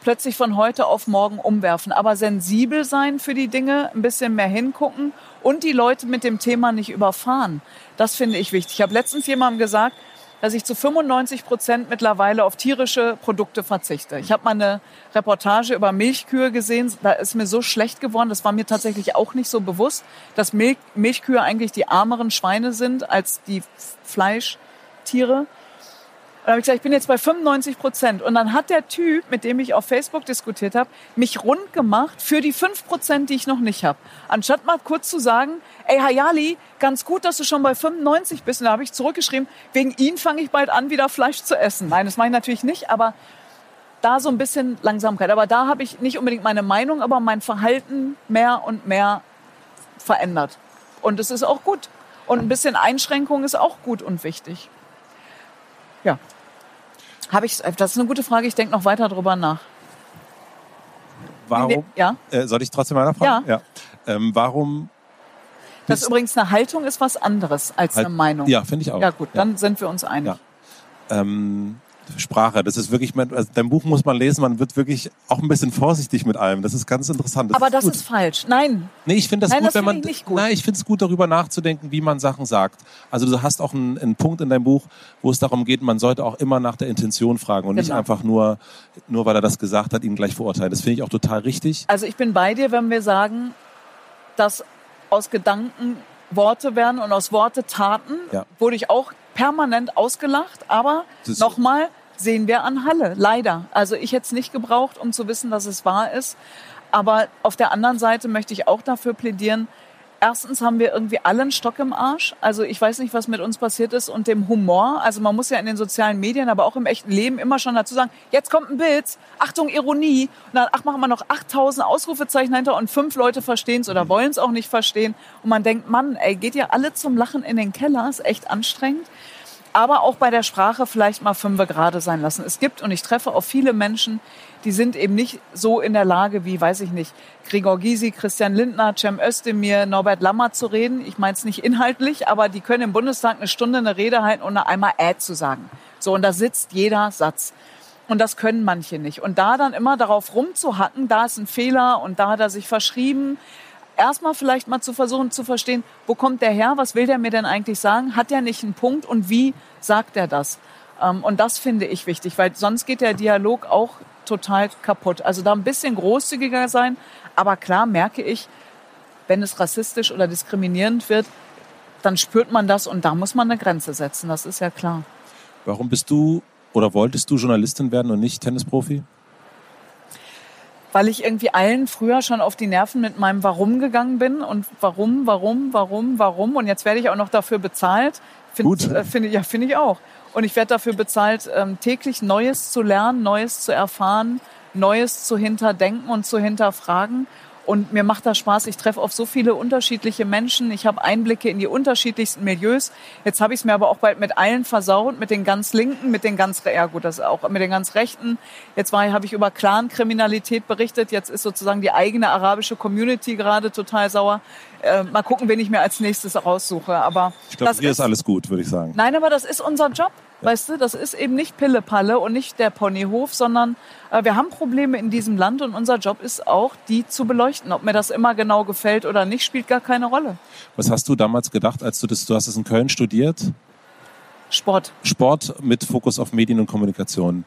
plötzlich von heute auf morgen umwerfen. Aber sensibel sein für die Dinge, ein bisschen mehr hingucken und die Leute mit dem Thema nicht überfahren. Das finde ich wichtig. Ich habe letztens jemandem gesagt, dass ich zu 95 Prozent mittlerweile auf tierische Produkte verzichte. Ich habe mal eine Reportage über Milchkühe gesehen. Da ist mir so schlecht geworden. Das war mir tatsächlich auch nicht so bewusst, dass Milch, Milchkühe eigentlich die ärmeren Schweine sind als die Fleischtiere. Und habe ich gesagt, ich bin jetzt bei 95 Prozent. Und dann hat der Typ, mit dem ich auf Facebook diskutiert habe, mich rund gemacht für die 5 Prozent, die ich noch nicht habe. Anstatt mal kurz zu sagen, ey Hayali, ganz gut, dass du schon bei 95 bist. Und da habe ich zurückgeschrieben, wegen ihn fange ich bald an, wieder Fleisch zu essen. Nein, das mache ich natürlich nicht, aber da so ein bisschen Langsamkeit. Aber da habe ich nicht unbedingt meine Meinung, aber mein Verhalten mehr und mehr verändert. Und es ist auch gut. Und ein bisschen Einschränkung ist auch gut und wichtig. Ja. Habe ich, das ist eine gute Frage. Ich denke noch weiter drüber nach. Warum? Ja. Äh, soll ich trotzdem weiter fragen? Ja. ja. Ähm, warum? Das übrigens eine Haltung ist was anderes als halt, eine Meinung. Ja, finde ich auch. Ja gut, dann ja. sind wir uns einig. Ja. Ähm, Sprache. Das ist wirklich, also dein Buch muss man lesen, man wird wirklich auch ein bisschen vorsichtig mit allem. Das ist ganz interessant. Das Aber ist das gut. ist falsch. Nein. Nee, ich finde das nein, gut, das wenn man. Ich nicht gut. Nein, ich finde es gut, darüber nachzudenken, wie man Sachen sagt. Also du hast auch einen, einen, Punkt in deinem Buch, wo es darum geht, man sollte auch immer nach der Intention fragen und genau. nicht einfach nur, nur weil er das gesagt hat, ihn gleich verurteilen. Das finde ich auch total richtig. Also ich bin bei dir, wenn wir sagen, dass aus Gedanken Worte werden und aus Worte Taten, ja. wurde ich auch permanent ausgelacht, aber nochmal sehen wir an Halle, leider. Also ich hätte es nicht gebraucht, um zu wissen, dass es wahr ist. Aber auf der anderen Seite möchte ich auch dafür plädieren, erstens haben wir irgendwie alle einen Stock im Arsch. Also ich weiß nicht, was mit uns passiert ist und dem Humor. Also man muss ja in den sozialen Medien, aber auch im echten Leben immer schon dazu sagen, jetzt kommt ein Bild, Achtung, Ironie. Und dann, ach, machen wir noch 8000 Ausrufezeichen hinter und fünf Leute verstehen es oder wollen es auch nicht verstehen. Und man denkt, Mann, ey, geht ihr alle zum Lachen in den Keller? Ist echt anstrengend aber auch bei der Sprache vielleicht mal fünfe gerade sein lassen. Es gibt, und ich treffe auch viele Menschen, die sind eben nicht so in der Lage wie, weiß ich nicht, Gregor Gysi, Christian Lindner, Cem Özdemir, Norbert Lammer zu reden. Ich meine es nicht inhaltlich, aber die können im Bundestag eine Stunde eine Rede halten, ohne einmal Ad zu sagen. So, und da sitzt jeder Satz. Und das können manche nicht. Und da dann immer darauf rumzuhacken, da ist ein Fehler und da hat er sich verschrieben, erstmal vielleicht mal zu versuchen zu verstehen, wo kommt der her, was will der mir denn eigentlich sagen, hat er nicht einen Punkt und wie sagt er das? Ähm, und das finde ich wichtig, weil sonst geht der Dialog auch total kaputt. Also da ein bisschen großzügiger sein, aber klar merke ich, wenn es rassistisch oder diskriminierend wird, dann spürt man das und da muss man eine Grenze setzen, das ist ja klar. Warum bist du oder wolltest du Journalistin werden und nicht Tennisprofi? Weil ich irgendwie allen früher schon auf die Nerven mit meinem Warum gegangen bin und warum, warum, warum, warum. Und jetzt werde ich auch noch dafür bezahlt. Find, äh, finde ja, finde ich auch. Und ich werde dafür bezahlt, ähm, täglich Neues zu lernen, Neues zu erfahren, Neues zu hinterdenken und zu hinterfragen. Und mir macht das Spaß. Ich treffe auf so viele unterschiedliche Menschen. Ich habe Einblicke in die unterschiedlichsten Milieus. Jetzt habe ich es mir aber auch bald mit allen versaut, mit den ganz Linken, mit den ganz, ja gut, das auch mit den ganz Rechten. Jetzt war, habe ich über Clan-Kriminalität berichtet. Jetzt ist sozusagen die eigene arabische Community gerade total sauer. Äh, mal gucken, wen ich mir als nächstes raussuche. Aber ich glaube, hier ist, ist alles gut, würde ich sagen. Nein, aber das ist unser Job. Weißt du, das ist eben nicht Pillepalle und nicht der Ponyhof, sondern äh, wir haben Probleme in diesem Land und unser Job ist auch, die zu beleuchten. Ob mir das immer genau gefällt oder nicht, spielt gar keine Rolle. Was hast du damals gedacht, als du das, du hast es in Köln studiert? Sport. Sport mit Fokus auf Medien und Kommunikation.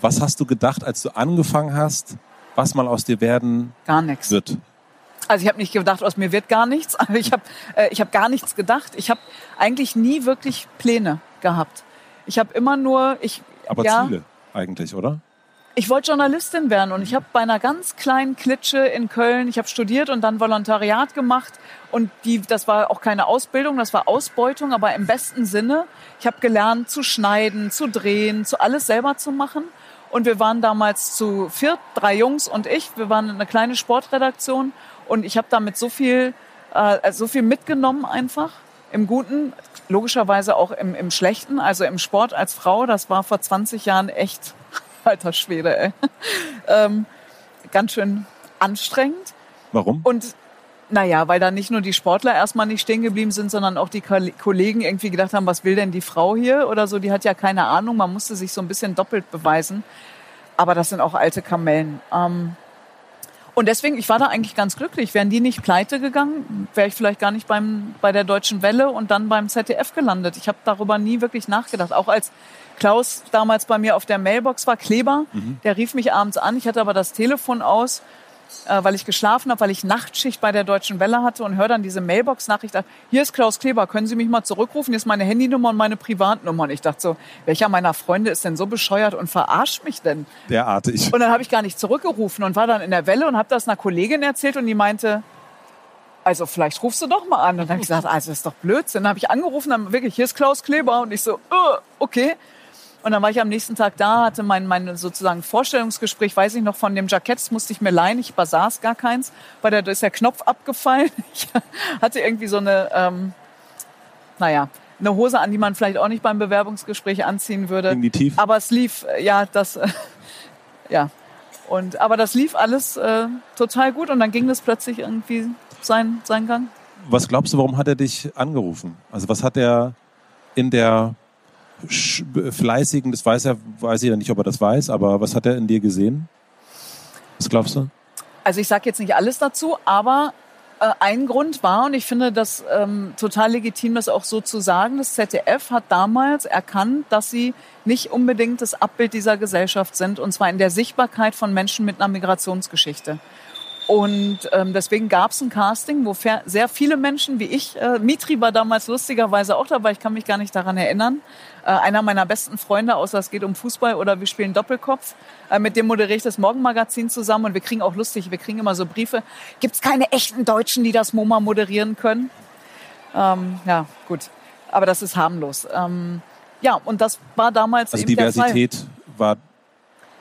Was hast du gedacht, als du angefangen hast, was mal aus dir werden gar nichts. wird? Also ich habe nicht gedacht, aus mir wird gar nichts, (laughs) aber ich habe äh, ich hab gar nichts gedacht. Ich habe eigentlich nie wirklich Pläne gehabt. Ich habe immer nur, ich aber ja, Ziele eigentlich, oder? Ich wollte Journalistin werden und ich habe bei einer ganz kleinen Klitsche in Köln, ich habe studiert und dann Volontariat gemacht und die, das war auch keine Ausbildung, das war Ausbeutung, aber im besten Sinne. Ich habe gelernt zu schneiden, zu drehen, zu alles selber zu machen und wir waren damals zu viert, drei Jungs und ich. Wir waren eine kleine Sportredaktion und ich habe damit so viel, äh, so viel mitgenommen einfach im Guten, logischerweise auch im, im Schlechten, also im Sport als Frau, das war vor 20 Jahren echt, (laughs) alter Schwede, ey. (laughs) ähm, ganz schön anstrengend. Warum? Und naja, weil da nicht nur die Sportler erstmal nicht stehen geblieben sind, sondern auch die Kollegen irgendwie gedacht haben, was will denn die Frau hier oder so, die hat ja keine Ahnung, man musste sich so ein bisschen doppelt beweisen. Aber das sind auch alte Kamellen. Ähm, und deswegen, ich war da eigentlich ganz glücklich. Wären die nicht pleite gegangen, wäre ich vielleicht gar nicht beim, bei der Deutschen Welle und dann beim ZDF gelandet. Ich habe darüber nie wirklich nachgedacht. Auch als Klaus damals bei mir auf der Mailbox war, Kleber, mhm. der rief mich abends an. Ich hatte aber das Telefon aus äh, weil ich geschlafen habe, weil ich Nachtschicht bei der Deutschen Welle hatte und höre dann diese Mailbox-Nachricht, hier ist Klaus Kleber, können Sie mich mal zurückrufen? Hier ist meine Handynummer und meine Privatnummer. Und ich dachte so, welcher meiner Freunde ist denn so bescheuert und verarscht mich denn? Derartig. Und dann habe ich gar nicht zurückgerufen und war dann in der Welle und habe das einer Kollegin erzählt und die meinte, also vielleicht rufst du doch mal an. Und dann habe ich gesagt, also das ist doch Blödsinn. Dann habe ich angerufen, dann wirklich, hier ist Klaus Kleber. Und ich so, uh, okay. Und dann war ich am nächsten Tag da, hatte mein, mein sozusagen Vorstellungsgespräch, weiß ich noch, von dem Jackett, das musste ich mir leihen, ich besaß gar keins, weil da ist der Knopf abgefallen. (laughs) Ich hatte irgendwie so eine, ähm, naja, eine Hose an, die man vielleicht auch nicht beim Bewerbungsgespräch anziehen würde. Definitiv. Aber es lief, äh, ja, das, äh, (laughs) ja. Und, aber das lief alles äh, total gut und dann ging das plötzlich irgendwie sein, seinen Gang. Was glaubst du, warum hat er dich angerufen? Also was hat er in der fleißigen, das weiß er, weiß ich ja nicht, ob er das weiß, aber was hat er in dir gesehen? Was glaubst du? Also ich sage jetzt nicht alles dazu, aber äh, ein Grund war, und ich finde das ähm, total legitim, das auch so zu sagen, das ZDF hat damals erkannt, dass sie nicht unbedingt das Abbild dieser Gesellschaft sind, und zwar in der Sichtbarkeit von Menschen mit einer Migrationsgeschichte. Und ähm, deswegen gab es ein Casting, wo sehr viele Menschen wie ich, äh, Mitri war damals lustigerweise auch dabei, ich kann mich gar nicht daran erinnern, äh, einer meiner besten Freunde, außer es geht um Fußball oder wir spielen Doppelkopf. Äh, mit dem moderiere ich das Morgenmagazin zusammen und wir kriegen auch lustig, wir kriegen immer so Briefe. Gibt es keine echten Deutschen, die das MoMA moderieren können? Ähm, ja, gut. Aber das ist harmlos. Ähm, ja, und das war damals also eben Diversität war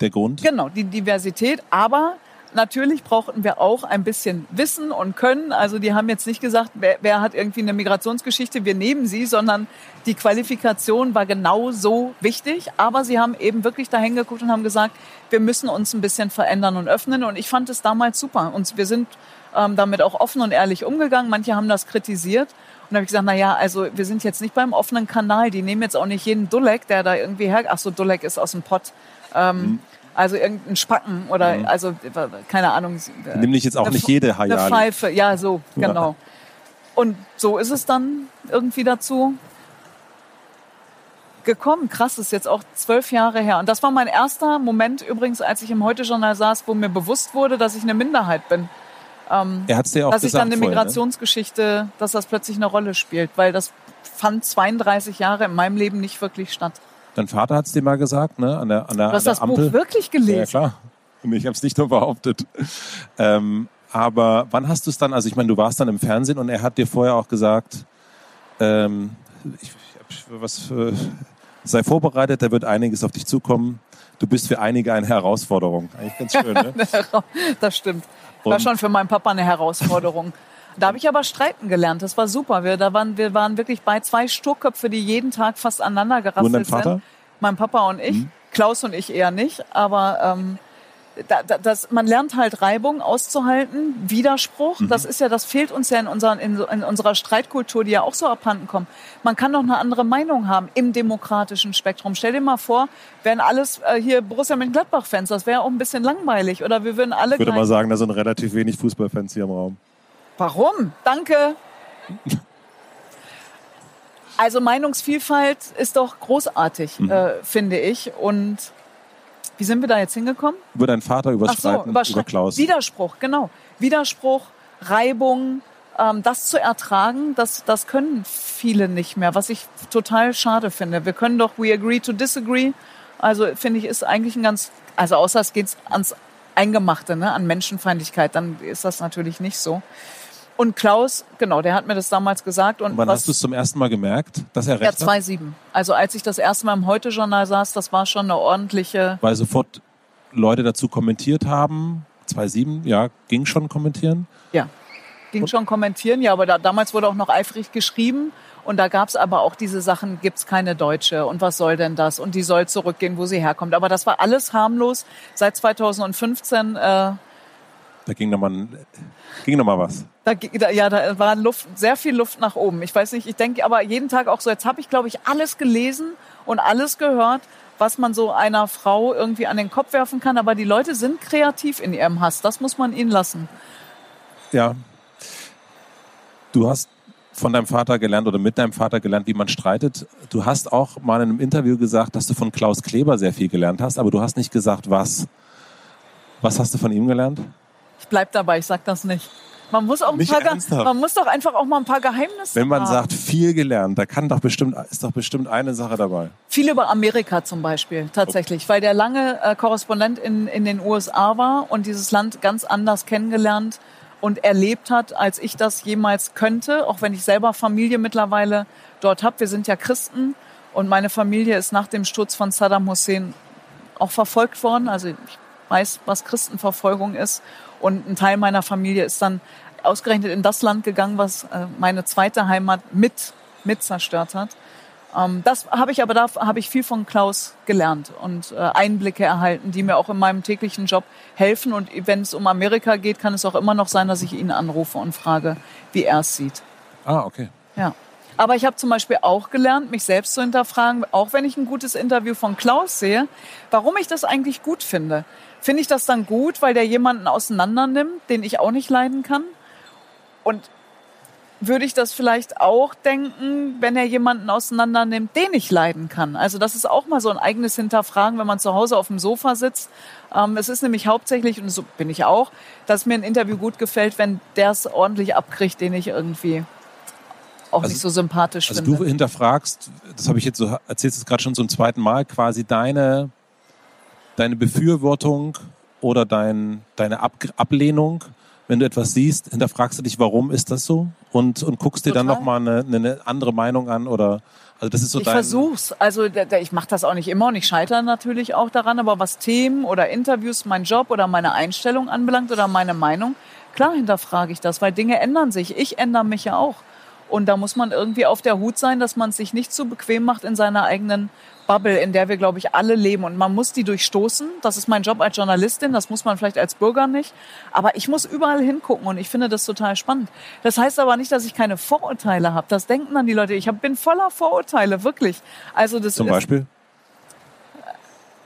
der Grund? Genau, die Diversität, aber natürlich brauchten wir auch ein bisschen Wissen und Können. Also die haben jetzt nicht gesagt, wer, wer, hat irgendwie eine Migrationsgeschichte, wir nehmen sie, sondern die Qualifikation war genauso wichtig. Aber sie haben eben wirklich dahin geguckt und haben gesagt, wir müssen uns ein bisschen verändern und öffnen. Und ich fand es damals super. Und wir sind ähm, damit auch offen und ehrlich umgegangen. Manche haben das kritisiert. Und da habe ich gesagt, na ja, also wir sind jetzt nicht beim offenen Kanal. Die nehmen jetzt auch nicht jeden Dulek, der da irgendwie her... Ach so, Dulek ist aus dem Pott. Ähm, mhm also irgendein Spacken oder mhm. also keine Ahnung. Nimm dich jetzt auch nicht jede Hayali. Eine Pfeife, ja so, genau. Ja. Und so ist es dann irgendwie dazu gekommen. Krass, ist jetzt auch zwölf Jahre her. Und das war mein erster Moment übrigens, als ich im Heute-Journal saß, wo mir bewusst wurde, dass ich eine Minderheit bin. Ähm, er hat's dir auch dass gesagt ich dann eine vorher, Migrationsgeschichte, ne? dass das plötzlich eine Rolle spielt, weil das fand 32 Jahre in meinem Leben nicht wirklich statt. Dein Vater hat es dir mal gesagt, ne? An der, an der, du hast an der das Ampel. Buch wirklich gelesen? Ja, klar. Und ich habe es nicht nur behauptet. Ähm, aber wann hast du es dann, also ich meine, du warst dann im Fernsehen und er hat dir vorher auch gesagt, ähm, ich, ich was, äh, sei vorbereitet, da wird einiges auf dich zukommen. Du bist für einige eine Herausforderung. Eigentlich ganz schön, ne? (laughs) das stimmt. War schon für meinen Papa eine Herausforderung. Da habe ich aber streiten gelernt. Das war super. Wir, da waren, wir waren wirklich bei zwei Sturköpfe, die jeden Tag fast aneinander gerasselt dein Vater? sind. Mein Papa und ich. Mhm. Klaus und ich eher nicht. Aber ähm, da, da, das, man lernt halt Reibung auszuhalten, Widerspruch. Mhm. Das ist ja, das fehlt uns ja in, unseren, in, in, unserer Streitkultur, die ja auch so abhanden kommt. Man kann doch eine andere Meinung haben im demokratischen Spektrum. Stell dir mal vor, wären alles äh, hier Borussia Mönchengladbach-Fans, das wäre auch ein bisschen langweilig. Oder wir würden alle. Ich würde mal sagen, da sind relativ wenig Fußballfans hier im Raum. Warum? Danke. Also Meinungsvielfalt ist doch großartig, mhm. äh, finde ich. Und wie sind wir da jetzt hingekommen? Über deinen Vater, über so, über, über Klaus. Widerspruch, genau. Widerspruch, Reibung, ähm, das zu ertragen, das, das können viele nicht mehr, was ich total schade finde. Wir können doch we agree to disagree. Also finde ich, ist eigentlich ein ganz, also außer es geht ans Eingemachte, ne, an Menschenfeindlichkeit, dann ist das natürlich nicht so. Und Klaus, genau, der hat mir das damals gesagt. Und Wann was, hast du es zum ersten Mal gemerkt, dass er recht ja, 2,7. Also als ich das erste Mal im Heute-Journal saß, das war schon eine ordentliche... Weil sofort Leute dazu kommentiert haben. 2,7, ja, ging schon kommentieren? Ja, ging und? schon kommentieren, ja, aber da, damals wurde auch noch eifrig geschrieben. Und da gab es aber auch diese Sachen, gibt's keine Deutsche und was soll denn das? Und die soll zurückgehen, wo sie herkommt. Aber das war alles harmlos. Seit 2015 äh, da ging nochmal ging noch mal was. Da, da, ja, da war Luft, sehr viel Luft nach oben. Ich weiß nicht, ich denke aber jeden Tag auch so, jetzt habe ich, glaube ich, alles gelesen und alles gehört, was man so einer Frau irgendwie an den Kopf werfen kann. Aber die Leute sind kreativ in ihrem Hass. Das muss man ihnen lassen. Ja. Du hast von deinem Vater gelernt oder mit deinem Vater gelernt, wie man streitet. Du hast auch mal in einem Interview gesagt, dass du von Klaus Kleber sehr viel gelernt hast, aber du hast nicht gesagt, was. Was hast du von ihm gelernt? Ich bleib dabei, ich sag das nicht. Man muss auch ein paar, ernsthaft. man muss doch einfach auch mal ein paar Geheimnisse Wenn man haben. sagt, viel gelernt, da kann doch bestimmt, ist doch bestimmt eine Sache dabei. Viel über Amerika zum Beispiel, tatsächlich. Weil der lange äh, Korrespondent in, in den USA war und dieses Land ganz anders kennengelernt und erlebt hat, als ich das jemals könnte. Auch wenn ich selber Familie mittlerweile dort habe. Wir sind ja Christen und meine Familie ist nach dem Sturz von Saddam Hussein auch verfolgt worden. Also ich weiß, was Christenverfolgung ist. Und ein Teil meiner Familie ist dann ausgerechnet in das Land gegangen, was äh, meine zweite Heimat mit, mit zerstört hat. Ähm, das habe ich aber da habe ich viel von Klaus gelernt und äh, Einblicke erhalten, die mir auch in meinem täglichen Job helfen. Und wenn es um Amerika geht, kann es auch immer noch sein, dass ich ihn anrufe und frage, wie er es sieht. Ah, okay. Ja. Aber ich habe zum Beispiel auch gelernt, mich selbst zu hinterfragen, auch wenn ich ein gutes Interview von Klaus sehe, warum ich das eigentlich gut finde. Finde ich das dann gut, weil der jemanden auseinander nimmt, den ich auch nicht leiden kann? Und würde ich das vielleicht auch denken, wenn er jemanden auseinander nimmt, den ich leiden kann. Also das ist auch mal so ein eigenes Hinterfragen, wenn man zu Hause auf dem Sofa sitzt. Ähm, es ist nämlich hauptsächlich, und so bin ich auch, dass mir ein Interview gut gefällt, wenn der es ordentlich abkriegt, den ich irgendwie auch also, nicht so sympathisch also finde. Also du hinterfragst, das habe ich jetzt so, erzählst du es gerade schon zum zweiten Mal, quasi deine, deine Befürwortung oder dein, deine Ab Ablehnung wenn du etwas siehst, hinterfragst du dich, warum ist das so? Und, und guckst dir Total. dann nochmal eine, eine andere Meinung an oder also das ist so ich dein versuch's. Also ich mache das auch nicht immer und ich scheitere natürlich auch daran, aber was Themen oder Interviews, mein Job oder meine Einstellung anbelangt oder meine Meinung, klar hinterfrage ich das, weil Dinge ändern sich. Ich ändere mich ja auch. Und da muss man irgendwie auf der Hut sein, dass man es sich nicht zu bequem macht in seiner eigenen Bubble, in der wir, glaube ich, alle leben. Und man muss die durchstoßen. Das ist mein Job als Journalistin. Das muss man vielleicht als Bürger nicht. Aber ich muss überall hingucken und ich finde das total spannend. Das heißt aber nicht, dass ich keine Vorurteile habe. Das denken dann die Leute. Ich bin voller Vorurteile, wirklich. Also das Zum Beispiel?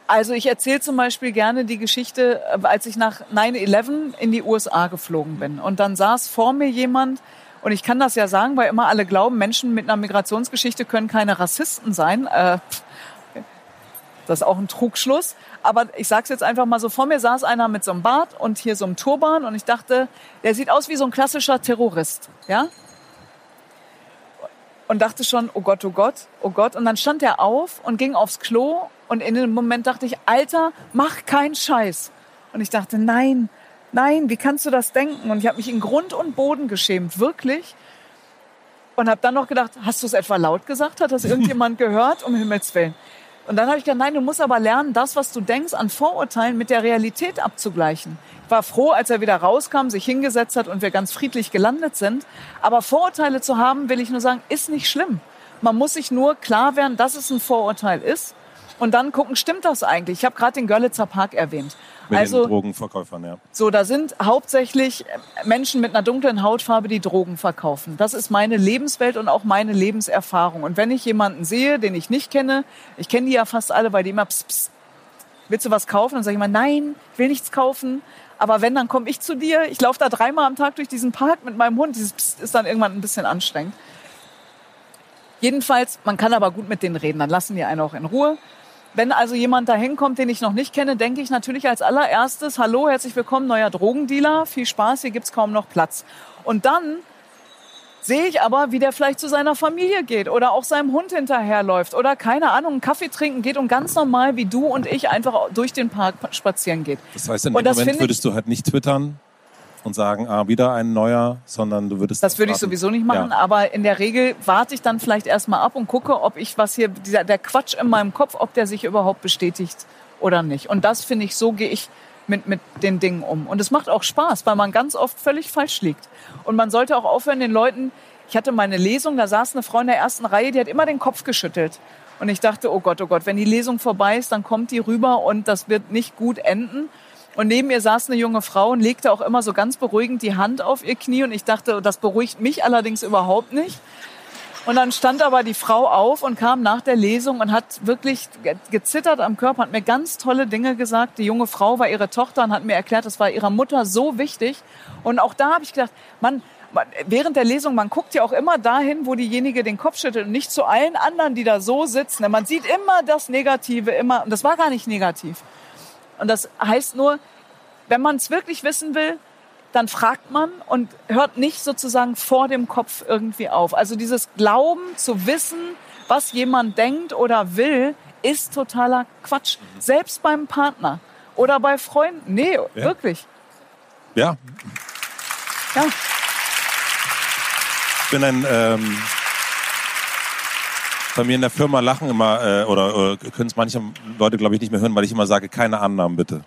Also ich erzähle zum Beispiel gerne die Geschichte, als ich nach 9-11 in die USA geflogen bin. Und dann saß vor mir jemand, und ich kann das ja sagen, weil immer alle glauben, Menschen mit einer Migrationsgeschichte können keine Rassisten sein. Äh, das ist auch ein Trugschluss. Aber ich sage es jetzt einfach mal so, vor mir saß einer mit so einem Bart und hier so einem Turban und ich dachte, der sieht aus wie so ein klassischer Terrorist. Ja? Und dachte schon, oh Gott, oh Gott, oh Gott. Und dann stand er auf und ging aufs Klo und in dem Moment dachte ich, Alter, mach keinen Scheiß. Und ich dachte, nein, nein, wie kannst du das denken? Und ich habe mich in Grund und Boden geschämt, wirklich. Und habe dann noch gedacht, hast du es etwa laut gesagt? Hat das (laughs) irgendjemand gehört? Um Himmels Willen. Und dann habe ich gedacht, nein, du musst aber lernen, das, was du denkst, an Vorurteilen mit der Realität abzugleichen. Ich war froh, als er wieder rauskam, sich hingesetzt hat und wir ganz friedlich gelandet sind. Aber Vorurteile zu haben, will ich nur sagen, ist nicht schlimm. Man muss sich nur klar werden, dass es ein Vorurteil ist und dann gucken, stimmt das eigentlich? Ich habe gerade den Görlitzer Park erwähnt. Mit also, den Drogenverkäufern, ja. So, da sind hauptsächlich Menschen mit einer dunklen Hautfarbe, die Drogen verkaufen. Das ist meine Lebenswelt und auch meine Lebenserfahrung. Und wenn ich jemanden sehe, den ich nicht kenne, ich kenne die ja fast alle, weil die immer pss, pss, willst du was kaufen? Dann sage ich immer, nein, ich will nichts kaufen. Aber wenn, dann komme ich zu dir. Ich laufe da dreimal am Tag durch diesen Park mit meinem Hund. Dieses Psst ist dann irgendwann ein bisschen anstrengend. Jedenfalls, man kann aber gut mit denen reden. Dann lassen die einen auch in Ruhe. Wenn also jemand da hinkommt, den ich noch nicht kenne, denke ich natürlich als allererstes, hallo, herzlich willkommen, neuer Drogendealer, viel Spaß, hier gibt's kaum noch Platz. Und dann sehe ich aber, wie der vielleicht zu seiner Familie geht oder auch seinem Hund hinterherläuft oder keine Ahnung, einen Kaffee trinken geht und ganz normal wie du und ich einfach durch den Park spazieren geht. Das heißt, in dem Moment würdest du halt nicht twittern, und sagen, ah, wieder ein neuer, sondern du würdest. Das würde ich sowieso nicht machen, ja. aber in der Regel warte ich dann vielleicht erstmal ab und gucke, ob ich was hier, dieser, der Quatsch in meinem Kopf, ob der sich überhaupt bestätigt oder nicht. Und das finde ich, so gehe ich mit, mit den Dingen um. Und es macht auch Spaß, weil man ganz oft völlig falsch liegt. Und man sollte auch aufhören, den Leuten, ich hatte meine Lesung, da saß eine Frau in der ersten Reihe, die hat immer den Kopf geschüttelt. Und ich dachte, oh Gott, oh Gott, wenn die Lesung vorbei ist, dann kommt die rüber und das wird nicht gut enden. Und neben ihr saß eine junge Frau und legte auch immer so ganz beruhigend die Hand auf ihr Knie. Und ich dachte, das beruhigt mich allerdings überhaupt nicht. Und dann stand aber die Frau auf und kam nach der Lesung und hat wirklich gezittert am Körper, hat mir ganz tolle Dinge gesagt. Die junge Frau war ihre Tochter und hat mir erklärt, das war ihrer Mutter so wichtig. Und auch da habe ich gedacht, man, während der Lesung, man guckt ja auch immer dahin, wo diejenige den Kopf schüttelt und nicht zu allen anderen, die da so sitzen. Man sieht immer das Negative, immer, und das war gar nicht negativ. Und das heißt nur, wenn man es wirklich wissen will, dann fragt man und hört nicht sozusagen vor dem Kopf irgendwie auf. Also dieses Glauben zu wissen, was jemand denkt oder will, ist totaler Quatsch. Mhm. Selbst beim Partner oder bei Freunden. Nee, ja. wirklich. Ja. Ja. Ich bin ein ähm, bei mir in der Firma lachen immer, äh, oder, oder können es manche Leute, glaube ich, nicht mehr hören, weil ich immer sage, keine Annahmen bitte.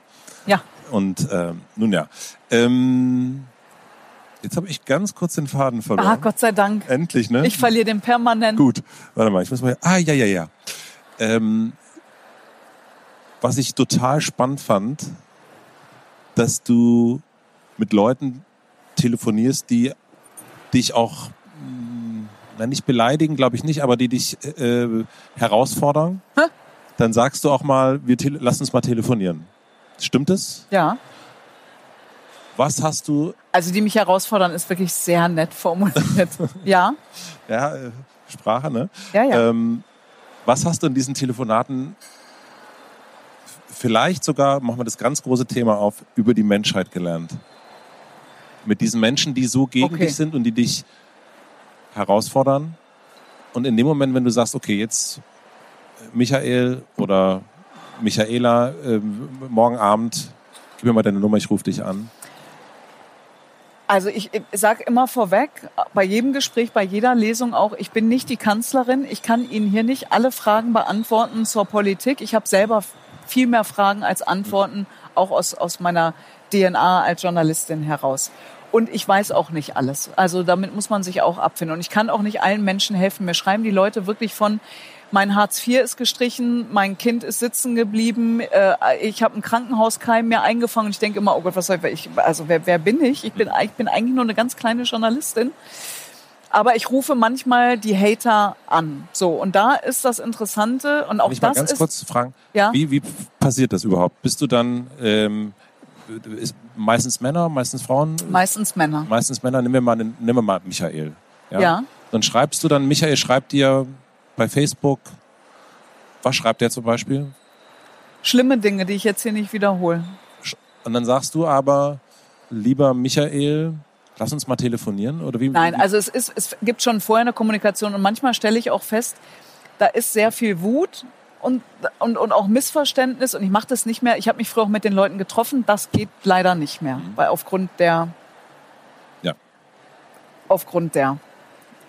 Ja. Und äh, nun ja. Ähm, jetzt habe ich ganz kurz den Faden verloren. Ah, Gott sei Dank. Endlich, ne? Ich verliere den permanent. Gut. Warte mal, ich muss mal. Ah, ja, ja, ja. Ähm, was ich total spannend fand, dass du mit Leuten telefonierst, die dich auch na, nicht beleidigen, glaube ich nicht, aber die dich äh, herausfordern, Hä? dann sagst du auch mal, wir lass uns mal telefonieren. Stimmt es? Ja. Was hast du? Also die mich herausfordern, ist wirklich sehr nett formuliert. (laughs) ja. Ja, äh, Sprache, ne? Ja, ja. Ähm, was hast du in diesen Telefonaten vielleicht sogar, machen wir das ganz große Thema auf, über die Menschheit gelernt? Mit diesen Menschen, die so gegen okay. dich sind und die dich herausfordern. Und in dem Moment, wenn du sagst, okay, jetzt Michael oder Michaela, äh, morgen Abend, gib mir mal deine Nummer, ich rufe dich an. Also ich sage immer vorweg, bei jedem Gespräch, bei jeder Lesung auch, ich bin nicht die Kanzlerin. Ich kann Ihnen hier nicht alle Fragen beantworten zur Politik. Ich habe selber viel mehr Fragen als Antworten, auch aus, aus meiner DNA als Journalistin heraus. Und ich weiß auch nicht alles. Also damit muss man sich auch abfinden. Und ich kann auch nicht allen Menschen helfen. Mir schreiben die Leute wirklich von, mein Hartz IV ist gestrichen, mein Kind ist sitzen geblieben, äh, ich habe einen Krankenhauskeim mir eingefangen. Ich denke immer, oh Gott, was soll ich, also wer, wer bin ich? Ich bin, ich bin eigentlich nur eine ganz kleine Journalistin. Aber ich rufe manchmal die Hater an. So, und da ist das Interessante und auch Kann ich das mal ganz ist, kurz fragen, ja? wie, wie passiert das überhaupt? Bist du dann ähm, ist meistens Männer, meistens Frauen? Meistens Männer. Meistens Männer. Nimm wir mal, nimm wir mal Michael. Ja? ja. Dann schreibst du dann, Michael schreibt dir bei Facebook, was schreibt der zum Beispiel? Schlimme Dinge, die ich jetzt hier nicht wiederhole. Und dann sagst du aber, lieber Michael, lass uns mal telefonieren oder wie? Nein, also es ist, es gibt schon vorher eine Kommunikation und manchmal stelle ich auch fest, da ist sehr viel Wut und, und, und auch Missverständnis. Und ich mache das nicht mehr. Ich habe mich früher auch mit den Leuten getroffen. Das geht leider nicht mehr, mhm. weil aufgrund der, ja. aufgrund der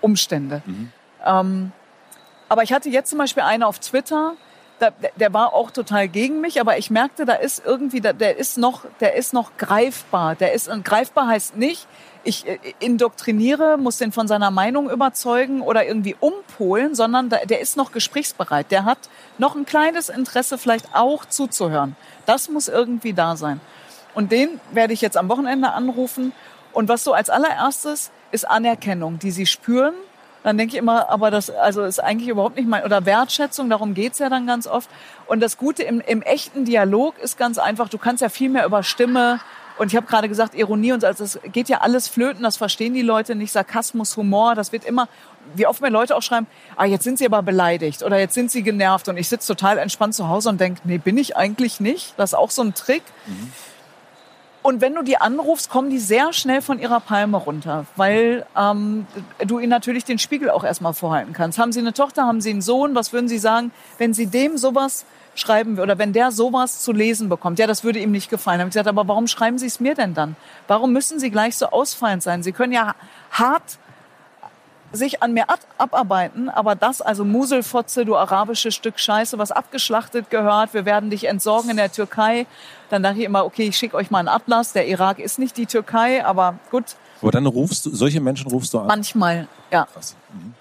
Umstände. Mhm. Ähm, aber ich hatte jetzt zum Beispiel eine auf Twitter, da, der war auch total gegen mich, aber ich merkte, da ist irgendwie, der ist noch, der ist noch greifbar. Der ist, und greifbar heißt nicht, ich äh, indoktriniere, muss den von seiner Meinung überzeugen oder irgendwie umpolen, sondern der ist noch gesprächsbereit. Der hat noch ein kleines Interesse, vielleicht auch zuzuhören. Das muss irgendwie da sein. Und den werde ich jetzt am Wochenende anrufen. Und was so als allererstes ist Anerkennung, die sie spüren. Dann denke ich immer, aber das also ist eigentlich überhaupt nicht mein, oder Wertschätzung, darum geht's ja dann ganz oft. Und das Gute im, im echten Dialog ist ganz einfach, du kannst ja viel mehr über Stimme, und ich habe gerade gesagt, Ironie und also es geht ja alles flöten, das verstehen die Leute nicht. Sarkasmus, Humor, das wird immer, wie oft mir Leute auch schreiben, ah, jetzt sind sie aber beleidigt oder jetzt sind sie genervt und ich sitze total entspannt zu Hause und denke, nee, bin ich eigentlich nicht. Das ist auch so ein Trick. Mhm. Und wenn du die anrufst, kommen die sehr schnell von ihrer Palme runter, weil ähm, du ihnen natürlich den Spiegel auch erstmal vorhalten kannst. Haben sie eine Tochter, haben sie einen Sohn, was würden sie sagen, wenn sie dem sowas schreiben oder wenn der sowas zu lesen bekommt, ja, das würde ihm nicht gefallen. Dann habe ich gesagt, aber warum schreiben Sie es mir denn dann? Warum müssen Sie gleich so ausfallend sein? Sie können ja hart sich an mir abarbeiten, aber das, also Muselfotze, du arabisches Stück Scheiße, was abgeschlachtet gehört, wir werden dich entsorgen in der Türkei. Dann dachte ich immer, okay, ich schicke euch mal einen Atlas. Der Irak ist nicht die Türkei, aber gut. Aber dann rufst du, solche Menschen rufst du an? Manchmal, ja. Krass. Mhm.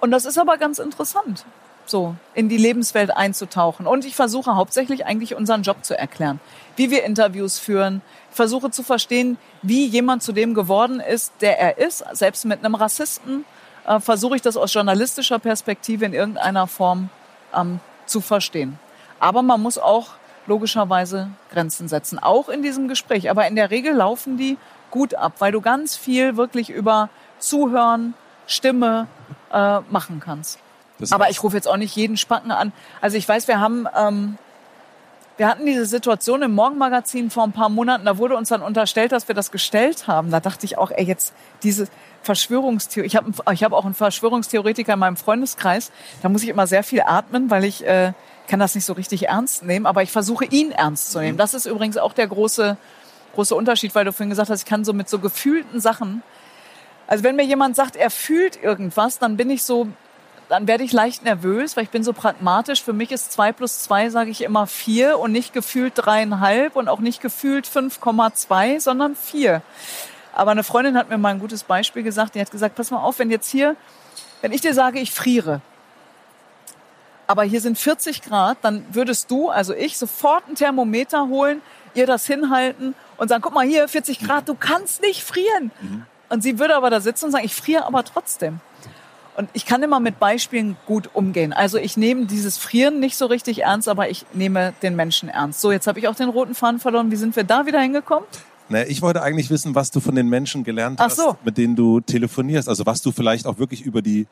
Und das ist aber ganz interessant so in die Lebenswelt einzutauchen. Und ich versuche hauptsächlich eigentlich unseren Job zu erklären, wie wir Interviews führen. Ich versuche zu verstehen, wie jemand zu dem geworden ist, der er ist. Selbst mit einem Rassisten äh, versuche ich das aus journalistischer Perspektive in irgendeiner Form ähm, zu verstehen. Aber man muss auch logischerweise Grenzen setzen, auch in diesem Gespräch. Aber in der Regel laufen die gut ab, weil du ganz viel wirklich über Zuhören, Stimme äh, machen kannst. Das Aber ich rufe jetzt auch nicht jeden Spacken an. Also ich weiß, wir haben, ähm, wir hatten diese Situation im Morgenmagazin vor ein paar Monaten, da wurde uns dann unterstellt, dass wir das gestellt haben. Da dachte ich auch, ey, jetzt diese Verschwörungstheorie. Ich habe ich hab auch einen Verschwörungstheoretiker in meinem Freundeskreis. Da muss ich immer sehr viel atmen, weil ich äh, kann das nicht so richtig ernst nehmen. Aber ich versuche ihn ernst zu nehmen. Mhm. Das ist übrigens auch der große große Unterschied, weil du vorhin gesagt hast, ich kann so mit so gefühlten Sachen. Also wenn mir jemand sagt, er fühlt irgendwas, dann bin ich so dann werde ich leicht nervös, weil ich bin so pragmatisch. Für mich ist zwei plus zwei, sage ich immer, vier und nicht gefühlt dreieinhalb und auch nicht gefühlt 5,2, sondern vier. Aber eine Freundin hat mir mal ein gutes Beispiel gesagt. Die hat gesagt, pass mal auf, wenn jetzt hier, wenn ich dir sage, ich friere, aber hier sind 40 Grad, dann würdest du, also ich, sofort ein Thermometer holen, ihr das hinhalten und sagen, guck mal hier, 40 Grad, du kannst nicht frieren. Mhm. Und sie würde aber da sitzen und sagen, ich friere aber trotzdem. Und ich kann immer mit Beispielen gut umgehen. Also ich nehme dieses Frieren nicht so richtig ernst, aber ich nehme den Menschen ernst. So, jetzt habe ich auch den roten Faden verloren. Wie sind wir da wieder hingekommen? Naja, ich wollte eigentlich wissen, was du von den Menschen gelernt hast, so. mit denen du telefonierst. Also was du vielleicht auch wirklich über die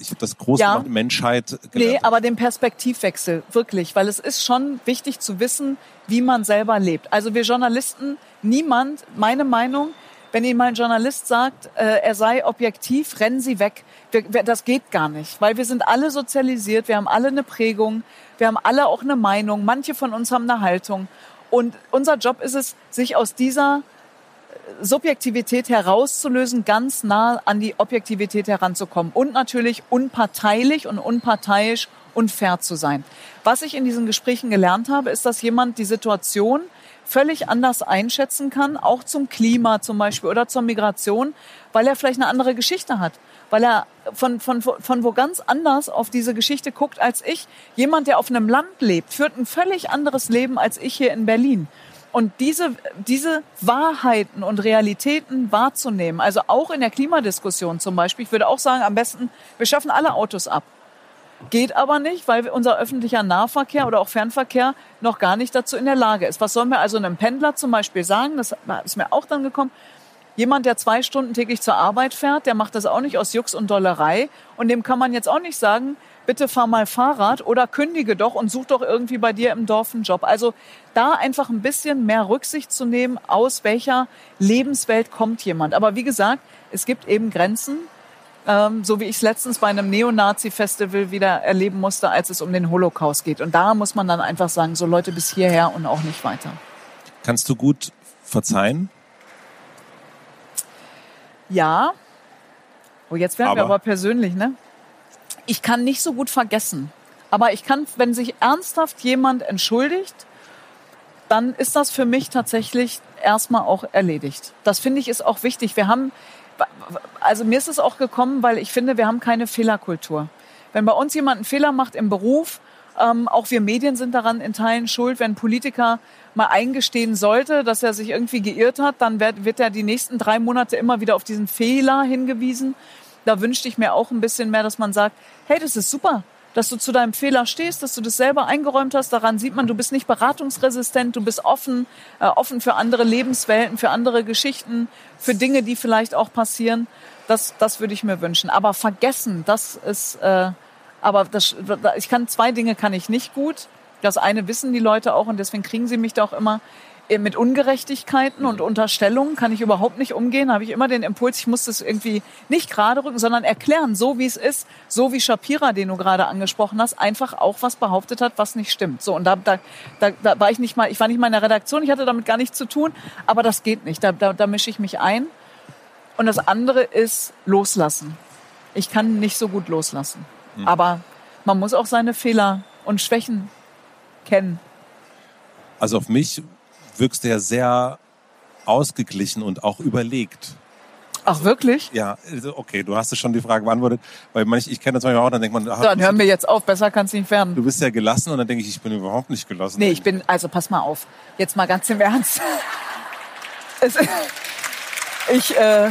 ich habe das große ja. Menschheit gelernt. Nee, aber den Perspektivwechsel, wirklich. Weil es ist schon wichtig zu wissen, wie man selber lebt. Also wir Journalisten, niemand, meine Meinung, wenn Ihnen mal ein Journalist sagt, äh, er sei objektiv, rennen Sie weg. Wir, wir, das geht gar nicht, weil wir sind alle sozialisiert, wir haben alle eine Prägung, wir haben alle auch eine Meinung, manche von uns haben eine Haltung. Und unser Job ist es, sich aus dieser äh, Subjektivität herauszulösen, ganz nah an die Objektivität heranzukommen und natürlich unparteilich und unparteiisch und fair zu sein. Was ich in diesen Gesprächen gelernt habe, ist, dass jemand die Situation völlig anders einschätzen kann, auch zum Klima zum Beispiel oder zur Migration, weil er vielleicht eine andere Geschichte hat, weil er von, von, von wo ganz anders auf diese Geschichte guckt als ich. Jemand, der auf einem Land lebt, führt ein völlig anderes Leben als ich hier in Berlin. Und diese, diese Wahrheiten und Realitäten wahrzunehmen, also auch in der Klimadiskussion zum Beispiel, ich würde auch sagen, am besten, wir schaffen alle Autos ab. Geht aber nicht, weil unser öffentlicher Nahverkehr oder auch Fernverkehr noch gar nicht dazu in der Lage ist. Was sollen wir also einem Pendler zum Beispiel sagen? Das ist mir auch dann gekommen. Jemand, der zwei Stunden täglich zur Arbeit fährt, der macht das auch nicht aus Jux und Dollerei. Und dem kann man jetzt auch nicht sagen, bitte fahr mal Fahrrad oder kündige doch und such doch irgendwie bei dir im Dorf einen Job. Also da einfach ein bisschen mehr Rücksicht zu nehmen, aus welcher Lebenswelt kommt jemand. Aber wie gesagt, es gibt eben Grenzen ähm, so wie ich es letztens bei einem Neonazi-Festival wieder erleben musste, als es um den Holocaust geht. Und da muss man dann einfach sagen, so Leute bis hierher und auch nicht weiter. Kannst du gut verzeihen? Ja. Oh, jetzt werden aber. wir aber persönlich, ne? Ich kann nicht so gut vergessen. Aber ich kann, wenn sich ernsthaft jemand entschuldigt, dann ist das für mich tatsächlich erstmal auch erledigt. Das finde ich ist auch wichtig. Wir haben, also mir ist es auch gekommen, weil ich finde, wir haben keine Fehlerkultur. Wenn bei uns jemand einen Fehler macht im Beruf, ähm, auch wir Medien sind daran in Teilen schuld. Wenn Politiker mal eingestehen sollte, dass er sich irgendwie geirrt hat, dann wird, wird er die nächsten drei Monate immer wieder auf diesen Fehler hingewiesen. Da wünschte ich mir auch ein bisschen mehr, dass man sagt, hey, das ist super, dass du zu deinem Fehler stehst, dass du das selber eingeräumt hast. Daran sieht man, du bist nicht beratungsresistent, du bist offen, äh, offen für andere Lebenswelten, für andere Geschichten, für Dinge, die vielleicht auch passieren. Das, das würde ich mir wünschen. Aber vergessen, das ist, äh, aber das, ich kann zwei Dinge kann ich nicht gut. Das eine wissen die Leute auch und deswegen kriegen sie mich da auch immer. Äh, mit Ungerechtigkeiten und Unterstellungen kann ich überhaupt nicht umgehen. Da habe ich immer den Impuls, ich muss das irgendwie nicht gerade rücken, sondern erklären, so wie es ist, so wie Shapira, den du gerade angesprochen hast, einfach auch was behauptet hat, was nicht stimmt. So und da, da, da, da war ich nicht mal, ich war nicht mal in der Redaktion, ich hatte damit gar nichts zu tun, aber das geht nicht. Da, da, da mische ich mich ein. Und das andere ist loslassen. Ich kann nicht so gut loslassen. Mhm. Aber man muss auch seine Fehler und Schwächen kennen. Also auf mich wirkst du ja sehr ausgeglichen und auch überlegt. Ach, wirklich? Ja, also, okay, du hast schon die Frage beantwortet. Weil manch, ich kenne das manchmal auch, dann denkt man... Ach, dann hören wir jetzt auf, besser kann es nicht werden. Du bist ja gelassen und dann denke ich, ich bin überhaupt nicht gelassen. Nee, ich bin, also pass mal auf, jetzt mal ganz im Ernst. (laughs) Es, ich, äh,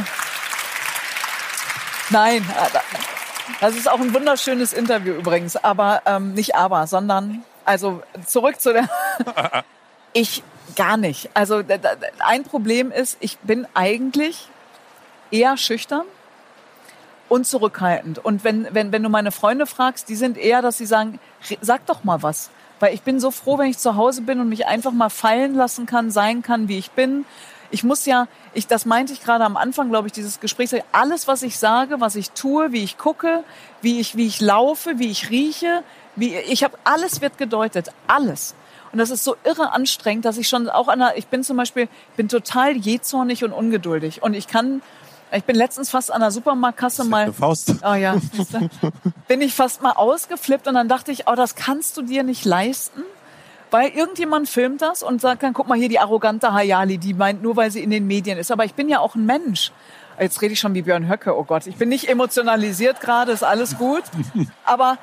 nein, äh, das ist auch ein wunderschönes Interview übrigens, aber ähm, nicht aber, sondern, also zurück zu der... (laughs) ich gar nicht. Also ein Problem ist, ich bin eigentlich eher schüchtern und zurückhaltend. Und wenn, wenn, wenn du meine Freunde fragst, die sind eher, dass sie sagen, sag doch mal was. Weil ich bin so froh, wenn ich zu Hause bin und mich einfach mal fallen lassen kann, sein kann, wie ich bin. Ich muss ja, ich, das meinte ich gerade am Anfang, glaube ich, dieses Gesprächs, alles, was ich sage, was ich tue, wie ich gucke, wie ich, wie ich laufe, wie ich rieche, wie, ich habe, alles wird gedeutet. Alles. Und das ist so irre anstrengend, dass ich schon auch an der, ich bin zum Beispiel, bin total jähzornig und ungeduldig. Und ich kann, ich bin letztens fast an der Supermarktkasse mal. Faust. Oh (laughs) ja. bin ich fast mal ausgeflippt und dann dachte ich, oh, das kannst du dir nicht leisten. Weil irgendjemand filmt das und sagt dann, guck mal hier die arrogante Hayali, die meint nur, weil sie in den Medien ist. Aber ich bin ja auch ein Mensch. Jetzt rede ich schon wie Björn Höcke, oh Gott. Ich bin nicht emotionalisiert gerade, ist alles gut. Aber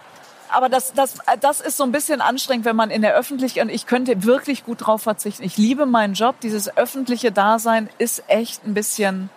aber das, das, das ist so ein bisschen anstrengend, wenn man in der Öffentlichkeit, und ich könnte wirklich gut drauf verzichten. Ich liebe meinen Job. Dieses öffentliche Dasein ist echt ein bisschen,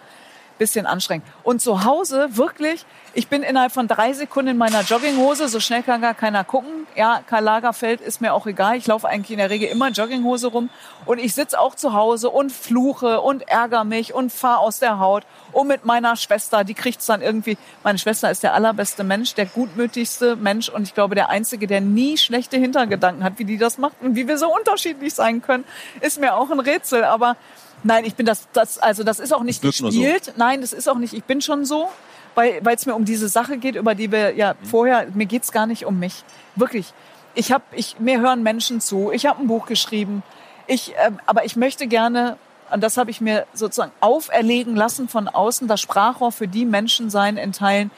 bisschen anstrengend. Und zu Hause wirklich, ich bin innerhalb von drei Sekunden in meiner Jogginghose, so schnell kann gar keiner gucken. Ja, Karl Lagerfeld ist mir auch egal. Ich laufe eigentlich in der Regel immer Jogginghose rum. Und ich sitze auch zu Hause und fluche und ärgere mich und fahre aus der Haut. Und mit meiner Schwester, die kriegt's dann irgendwie. Meine Schwester ist der allerbeste Mensch, der gutmütigste Mensch und ich glaube der einzige, der nie schlechte Hintergedanken hat, wie die das macht und wie wir so unterschiedlich sein können, ist mir auch ein Rätsel. Aber Nein, ich bin das, das also das ist auch nicht gespielt. So. Nein, das ist auch nicht, ich bin schon so, weil es mir um diese Sache geht, über die wir ja mhm. vorher, mir geht's gar nicht um mich. Wirklich. Ich habe, ich, mir hören Menschen zu, ich habe ein Buch geschrieben, ich, äh, aber ich möchte gerne, und das habe ich mir sozusagen auferlegen lassen von außen, das Sprachrohr für die Menschen sein in Teilen,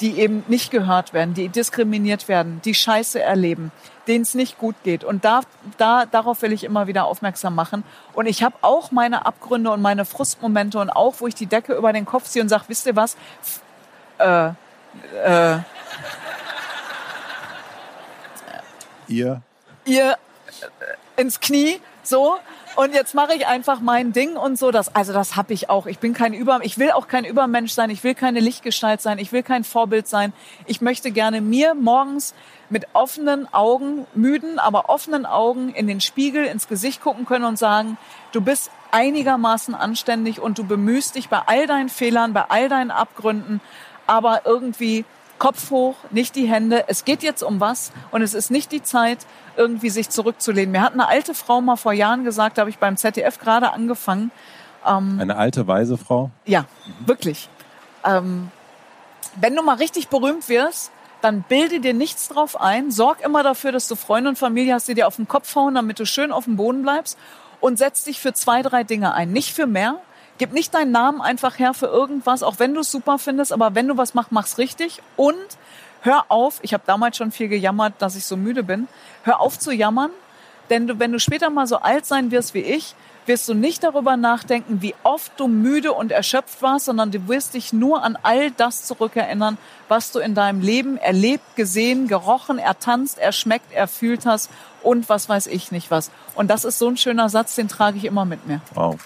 die eben nicht gehört werden, die diskriminiert werden, die Scheiße erleben, denen es nicht gut geht. Und da, da, darauf will ich immer wieder aufmerksam machen. Und ich habe auch meine Abgründe und meine Frustmomente und auch, wo ich die Decke über den Kopf ziehe und sage, wisst ihr was? Äh, äh, ihr? Ihr äh, ins Knie, so und jetzt mache ich einfach mein Ding und so. Das, also das habe ich auch. Ich bin kein Über, ich will auch kein Übermensch sein. Ich will keine Lichtgestalt sein. Ich will kein Vorbild sein. Ich möchte gerne mir morgens mit offenen Augen, müden, aber offenen Augen in den Spiegel, ins Gesicht gucken können und sagen, du bist einigermaßen anständig und du bemühst dich bei all deinen Fehlern, bei all deinen Abgründen, aber irgendwie Kopf hoch, nicht die Hände. Es geht jetzt um was und es ist nicht die Zeit, irgendwie sich zurückzulehnen. Mir hat eine alte Frau mal vor Jahren gesagt, da habe ich beim ZDF gerade angefangen. Ähm, eine alte, weise Frau? Ja, mhm. wirklich. Ähm, wenn du mal richtig berühmt wirst, dann bilde dir nichts drauf ein. Sorg immer dafür, dass du Freunde und Familie hast, die dir auf den Kopf hauen, damit du schön auf dem Boden bleibst. Und setz dich für zwei, drei Dinge ein. Nicht für mehr. Gib nicht deinen Namen einfach her für irgendwas, auch wenn du es super findest, aber wenn du was machst, mach's richtig. Und hör auf, ich habe damals schon viel gejammert, dass ich so müde bin, hör auf zu jammern, denn du, wenn du später mal so alt sein wirst wie ich, wirst du nicht darüber nachdenken, wie oft du müde und erschöpft warst, sondern du wirst dich nur an all das zurückerinnern, was du in deinem Leben erlebt, gesehen, gerochen, ertanzt, erschmeckt, erfühlt hast und was weiß ich nicht was. Und das ist so ein schöner Satz, den trage ich immer mit mir. Wow.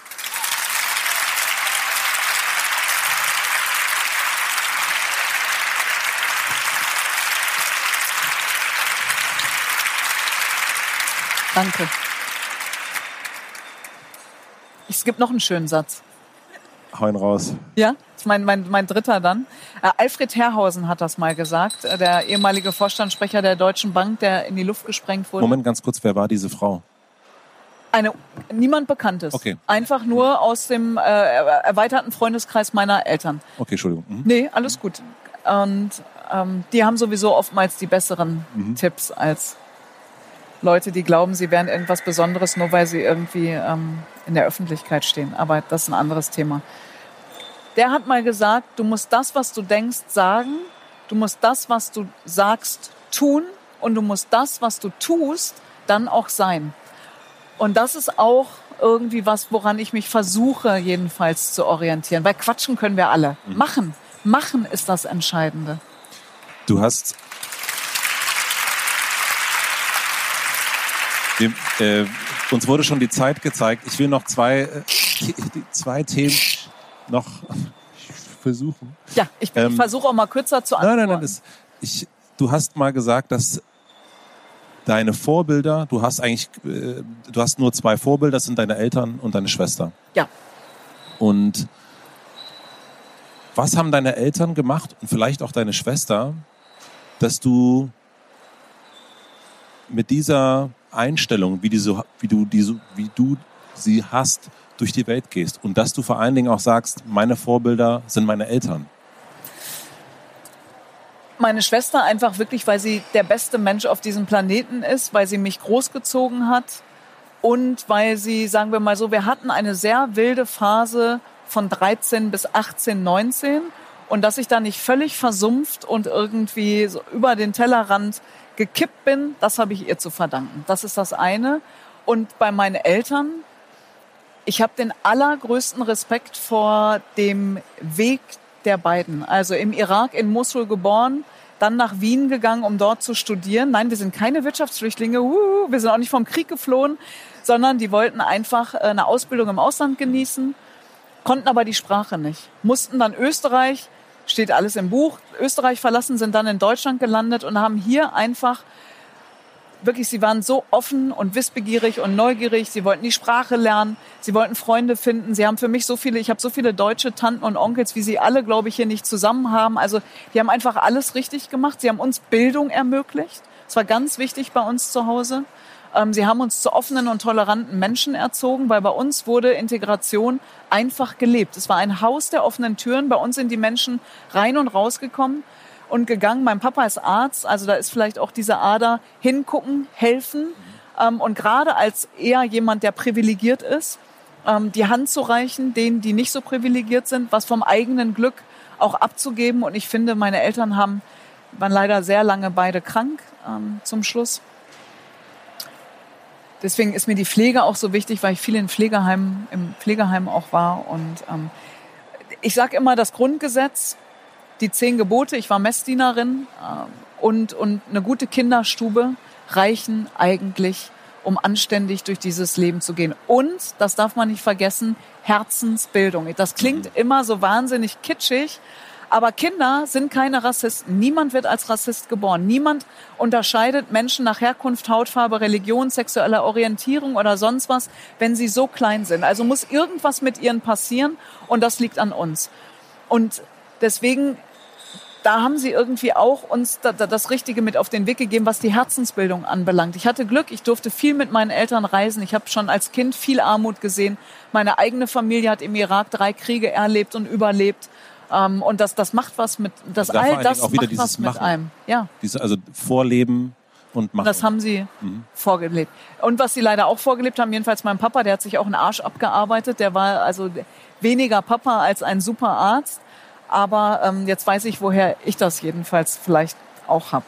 Danke. Es gibt noch einen schönen Satz. Hau ihn raus. Ja, das ist mein, mein, mein dritter dann. Äh, Alfred Herrhausen hat das mal gesagt, äh, der ehemalige Vorstandssprecher der Deutschen Bank, der in die Luft gesprengt wurde. Moment, ganz kurz, wer war diese Frau? Eine, niemand Bekanntes. Okay. Einfach nur aus dem äh, erweiterten Freundeskreis meiner Eltern. Okay, Entschuldigung. Mhm. Nee, alles gut. Und ähm, die haben sowieso oftmals die besseren Mhm. Tipps als Leute, die glauben, sie wären irgendwas Besonderes, nur weil sie irgendwie ähm, in der Öffentlichkeit stehen. Aber das ist ein anderes Thema. Der hat mal gesagt, du musst das, was du denkst, sagen, du musst das, was du sagst, tun und du musst das, was du tust, dann auch sein. Und das ist auch irgendwie was, woran ich mich versuche, jedenfalls zu orientieren. Weil quatschen können wir alle. Machen. Machen ist das Entscheidende. Du hast. Wir, äh, uns wurde schon die Zeit gezeigt. Ich will noch zwei, äh, zwei Themen noch versuchen. Ja, ich, Ähm, ich versuche auch mal kürzer zu Nein, antworten. nein, nein. Das, ich, du hast mal gesagt, dass deine Vorbilder, du hast eigentlich, äh, du hast nur zwei Vorbilder, das sind deine Eltern und deine Schwester. Ja. Und was haben deine Eltern gemacht und vielleicht auch deine Schwester, dass du mit dieser Einstellung, wie, die so, wie, du, die so, wie du sie hast, durch die Welt gehst und dass du vor allen Dingen auch sagst, meine Vorbilder sind meine Eltern. Meine Schwester einfach wirklich, weil sie der beste Mensch auf diesem Planeten ist, weil sie mich großgezogen hat und weil sie, sagen wir mal so, wir hatten eine sehr wilde Phase von 13 bis 18, 19 und dass ich da nicht völlig versumpft und irgendwie so über den Tellerrand gekippt bin, das habe ich ihr zu verdanken. Das ist das eine. Und bei meinen Eltern, ich habe den allergrößten Respekt vor dem Weg der beiden. Also im Irak in Mosul geboren, dann nach Wien gegangen, um dort zu studieren. Nein, wir sind keine Wirtschaftsflüchtlinge, uh, wir sind auch nicht vom Krieg geflohen, sondern die wollten einfach äh, eine Ausbildung im Ausland genießen, konnten aber die Sprache nicht. Mussten dann Österreich, steht alles im Buch, Österreich verlassen, sind dann in Deutschland gelandet und haben hier einfach wirklich, sie waren so offen und wissbegierig und neugierig. Sie wollten die Sprache lernen. Sie wollten Freunde finden. Sie haben für mich so viele, ich habe so viele deutsche Tanten und Onkels, wie sie alle, glaube ich, hier nicht zusammen haben. Also die haben einfach alles richtig gemacht. Sie haben uns Bildung ermöglicht. Das war ganz wichtig bei uns zu Hause. Ähm, Sie haben uns zu offenen und toleranten Menschen erzogen, weil bei uns wurde Integration einfach gelebt. Es war ein Haus der offenen Türen. Bei uns sind die Menschen rein und rausgekommen und gegangen. Mein Papa ist Arzt, also da ist vielleicht auch diese Ader hingucken, helfen. Ähm, und gerade als eher jemand, der privilegiert ist, ähm, die Hand zu reichen, denen, die nicht so privilegiert sind, was vom eigenen Glück auch abzugeben. Und ich finde, meine Eltern haben, waren leider sehr lange beide krank zum Schluss. Deswegen ist mir die Pflege auch so wichtig, weil ich viel in Pflegeheimen, im Pflegeheim auch war. Und ähm, ich sage immer, das Grundgesetz, die zehn Gebote, ich war Messdienerin äh, und, und eine gute Kinderstube reichen eigentlich, um anständig durch dieses Leben zu gehen. Und, das darf man nicht vergessen, Herzensbildung. Das klingt immer so wahnsinnig kitschig, aber Kinder sind keine Rassisten. Niemand wird als Rassist geboren. Niemand unterscheidet Menschen nach Herkunft, Hautfarbe, Religion, sexueller Orientierung oder sonst was, wenn sie so klein sind. Also muss irgendwas mit ihnen passieren und das liegt an uns. Und deswegen, da haben sie irgendwie auch uns da, da, das Richtige mit auf den Weg gegeben, was die Herzensbildung anbelangt. Ich hatte Glück, ich durfte viel mit meinen Eltern reisen. Ich habe schon als Kind viel Armut gesehen. Meine eigene Familie hat im Irak drei Kriege erlebt und überlebt. Ähm, und das, das macht was mit, das Da vor all das auch wieder macht dieses was mit Machen. einem. Ja. Diese, also Vorleben und Machen. Das haben sie vorgelebt. Und was sie leider auch vorgelebt haben, jedenfalls mein Papa, der hat sich auch einen Arsch abgearbeitet. Der war also weniger Papa als ein super Arzt. Aber ähm, jetzt weiß ich, woher ich das jedenfalls vielleicht auch habe.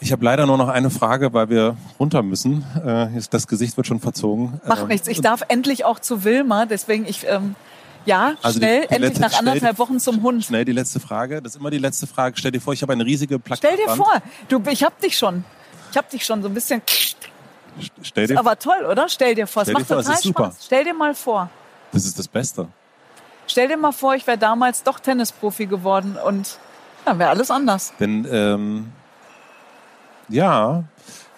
Ich habe leider nur noch eine Frage, weil wir runter müssen. Äh, das Gesicht wird schon verzogen. Macht ähm, nichts. Ich darf endlich auch zu Wilma, deswegen ich ähm, ja, also schnell, die, die endlich nach anderthalb Wochen zum Hund. Schnell die letzte Frage. Das ist immer die letzte Frage. Stell dir vor, ich habe eine riesige Plakatwand. Stell dir vor, du, ich habe dich schon. Ich habe dich schon so ein bisschen. Stell dir, ist aber toll, oder? Stell dir vor, es macht vor, total Spaß. Super. Stell dir mal vor. Das ist das Beste. Stell dir mal vor, ich wäre damals doch Tennisprofi geworden und ja, wäre alles anders. Denn ähm, ja,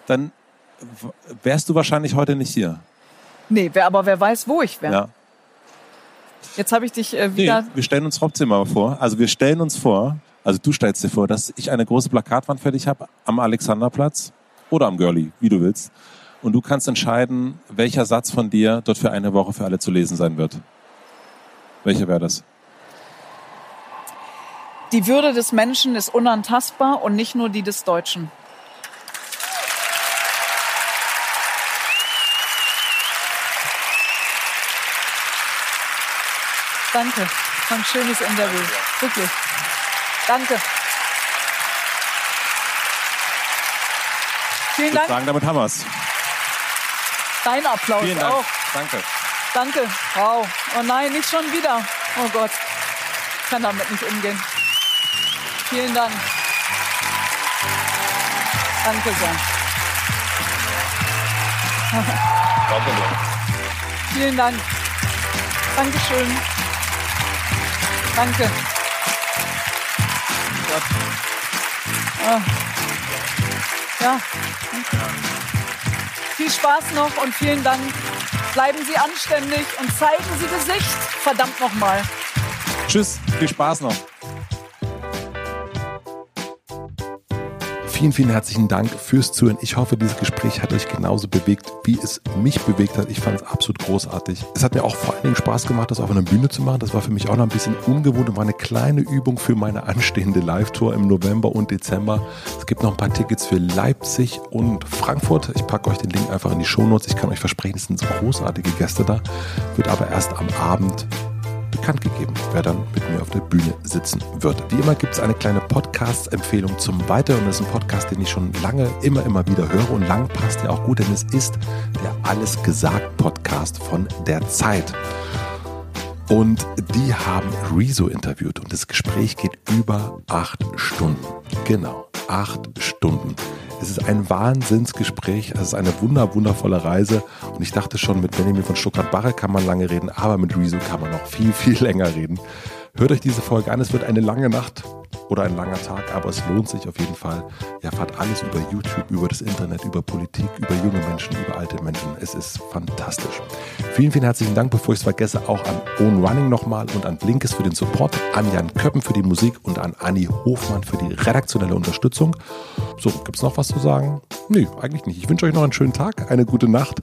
dann wärst du wahrscheinlich heute nicht hier. Nee, wer, aber wer weiß, wo ich wäre. Ja. Jetzt habe ich dich äh, wieder. Nee, wir stellen uns mal vor. Also wir stellen uns vor, also du stellst dir vor, dass ich eine große Plakatwand für dich habe am Alexanderplatz oder am Girlie, wie du willst. Und du kannst entscheiden, welcher Satz von dir dort für eine Woche für alle zu lesen sein wird. Welcher wäre das? Die Würde des Menschen ist unantastbar und nicht nur die des Deutschen. Danke. War ein schönes Interview. Wirklich. Danke. Vielen ich Dank. sagen, damit haben wir's. Dein Applaus Vielen Dank. auch. Danke. Danke. Wow. Oh nein, nicht schon wieder. Oh Gott. Ich kann damit nicht umgehen. Vielen Dank. Danke sehr. Danke. Vielen Dank. Dankeschön. Danke. Oh. Ja. Viel Spaß noch und vielen Dank. Bleiben Sie anständig und zeigen Sie Gesicht. Verdammt nochmal. Tschüss, viel Spaß noch. Vielen, vielen herzlichen Dank fürs Zuhören. Ich hoffe, dieses Gespräch hat euch genauso bewegt, wie es mich bewegt hat. Ich fand es absolut großartig. Es hat mir auch vor allen Dingen Spaß gemacht, das auf einer Bühne zu machen. Das war für mich auch noch ein bisschen ungewohnt und war eine kleine Übung für meine anstehende Live-Tour im November und Dezember. Es gibt noch ein paar Tickets für Leipzig und Frankfurt. Ich packe euch den Link einfach in die Shownotes. Ich kann euch versprechen, es sind großartige Gäste da. Wird aber erst am Abend bekannt gegeben, wer dann mit mir auf der Bühne sitzen wird. Wie immer gibt es eine kleine Podcast-Empfehlung zum Weiteren. Das ist ein Podcast, den ich schon lange immer, immer wieder höre und lang passt ja auch gut, denn es ist der Alles gesagt Podcast von der Zeit. Und die haben Rezo interviewt und das Gespräch geht über acht Stunden. Genau, acht Stunden. Es ist ein Wahnsinnsgespräch. Es ist eine wunder, wundervolle Reise. Und ich dachte schon, mit Benjamin von Stuttgart-Barre kann man lange reden, aber mit Rezo kann man noch viel, viel länger reden. Hört euch diese Folge an. Es wird eine lange Nacht oder ein langer Tag, aber es lohnt sich auf jeden Fall. Ihr erfahrt alles über YouTube, über das Internet, über Politik, über junge Menschen, über alte Menschen. Es ist fantastisch. Vielen, vielen herzlichen Dank, bevor ich es vergesse, auch an Own Running nochmal und an Blinkes für den Support, an Jan Köppen für die Musik und an Anni Hofmann für die redaktionelle Unterstützung. So, gibt es noch was zu sagen? Nee, eigentlich nicht. Ich wünsche euch noch einen schönen Tag, eine gute Nacht.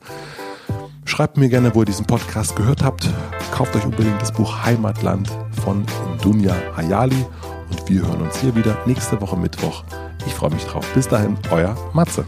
Schreibt mir gerne, wo ihr diesen Podcast gehört habt. Kauft euch unbedingt das Buch Heimatland von Dunja Ayali und wir hören uns hier wieder nächste Woche Mittwoch. Ich freue mich drauf. Bis dahin, euer Matze.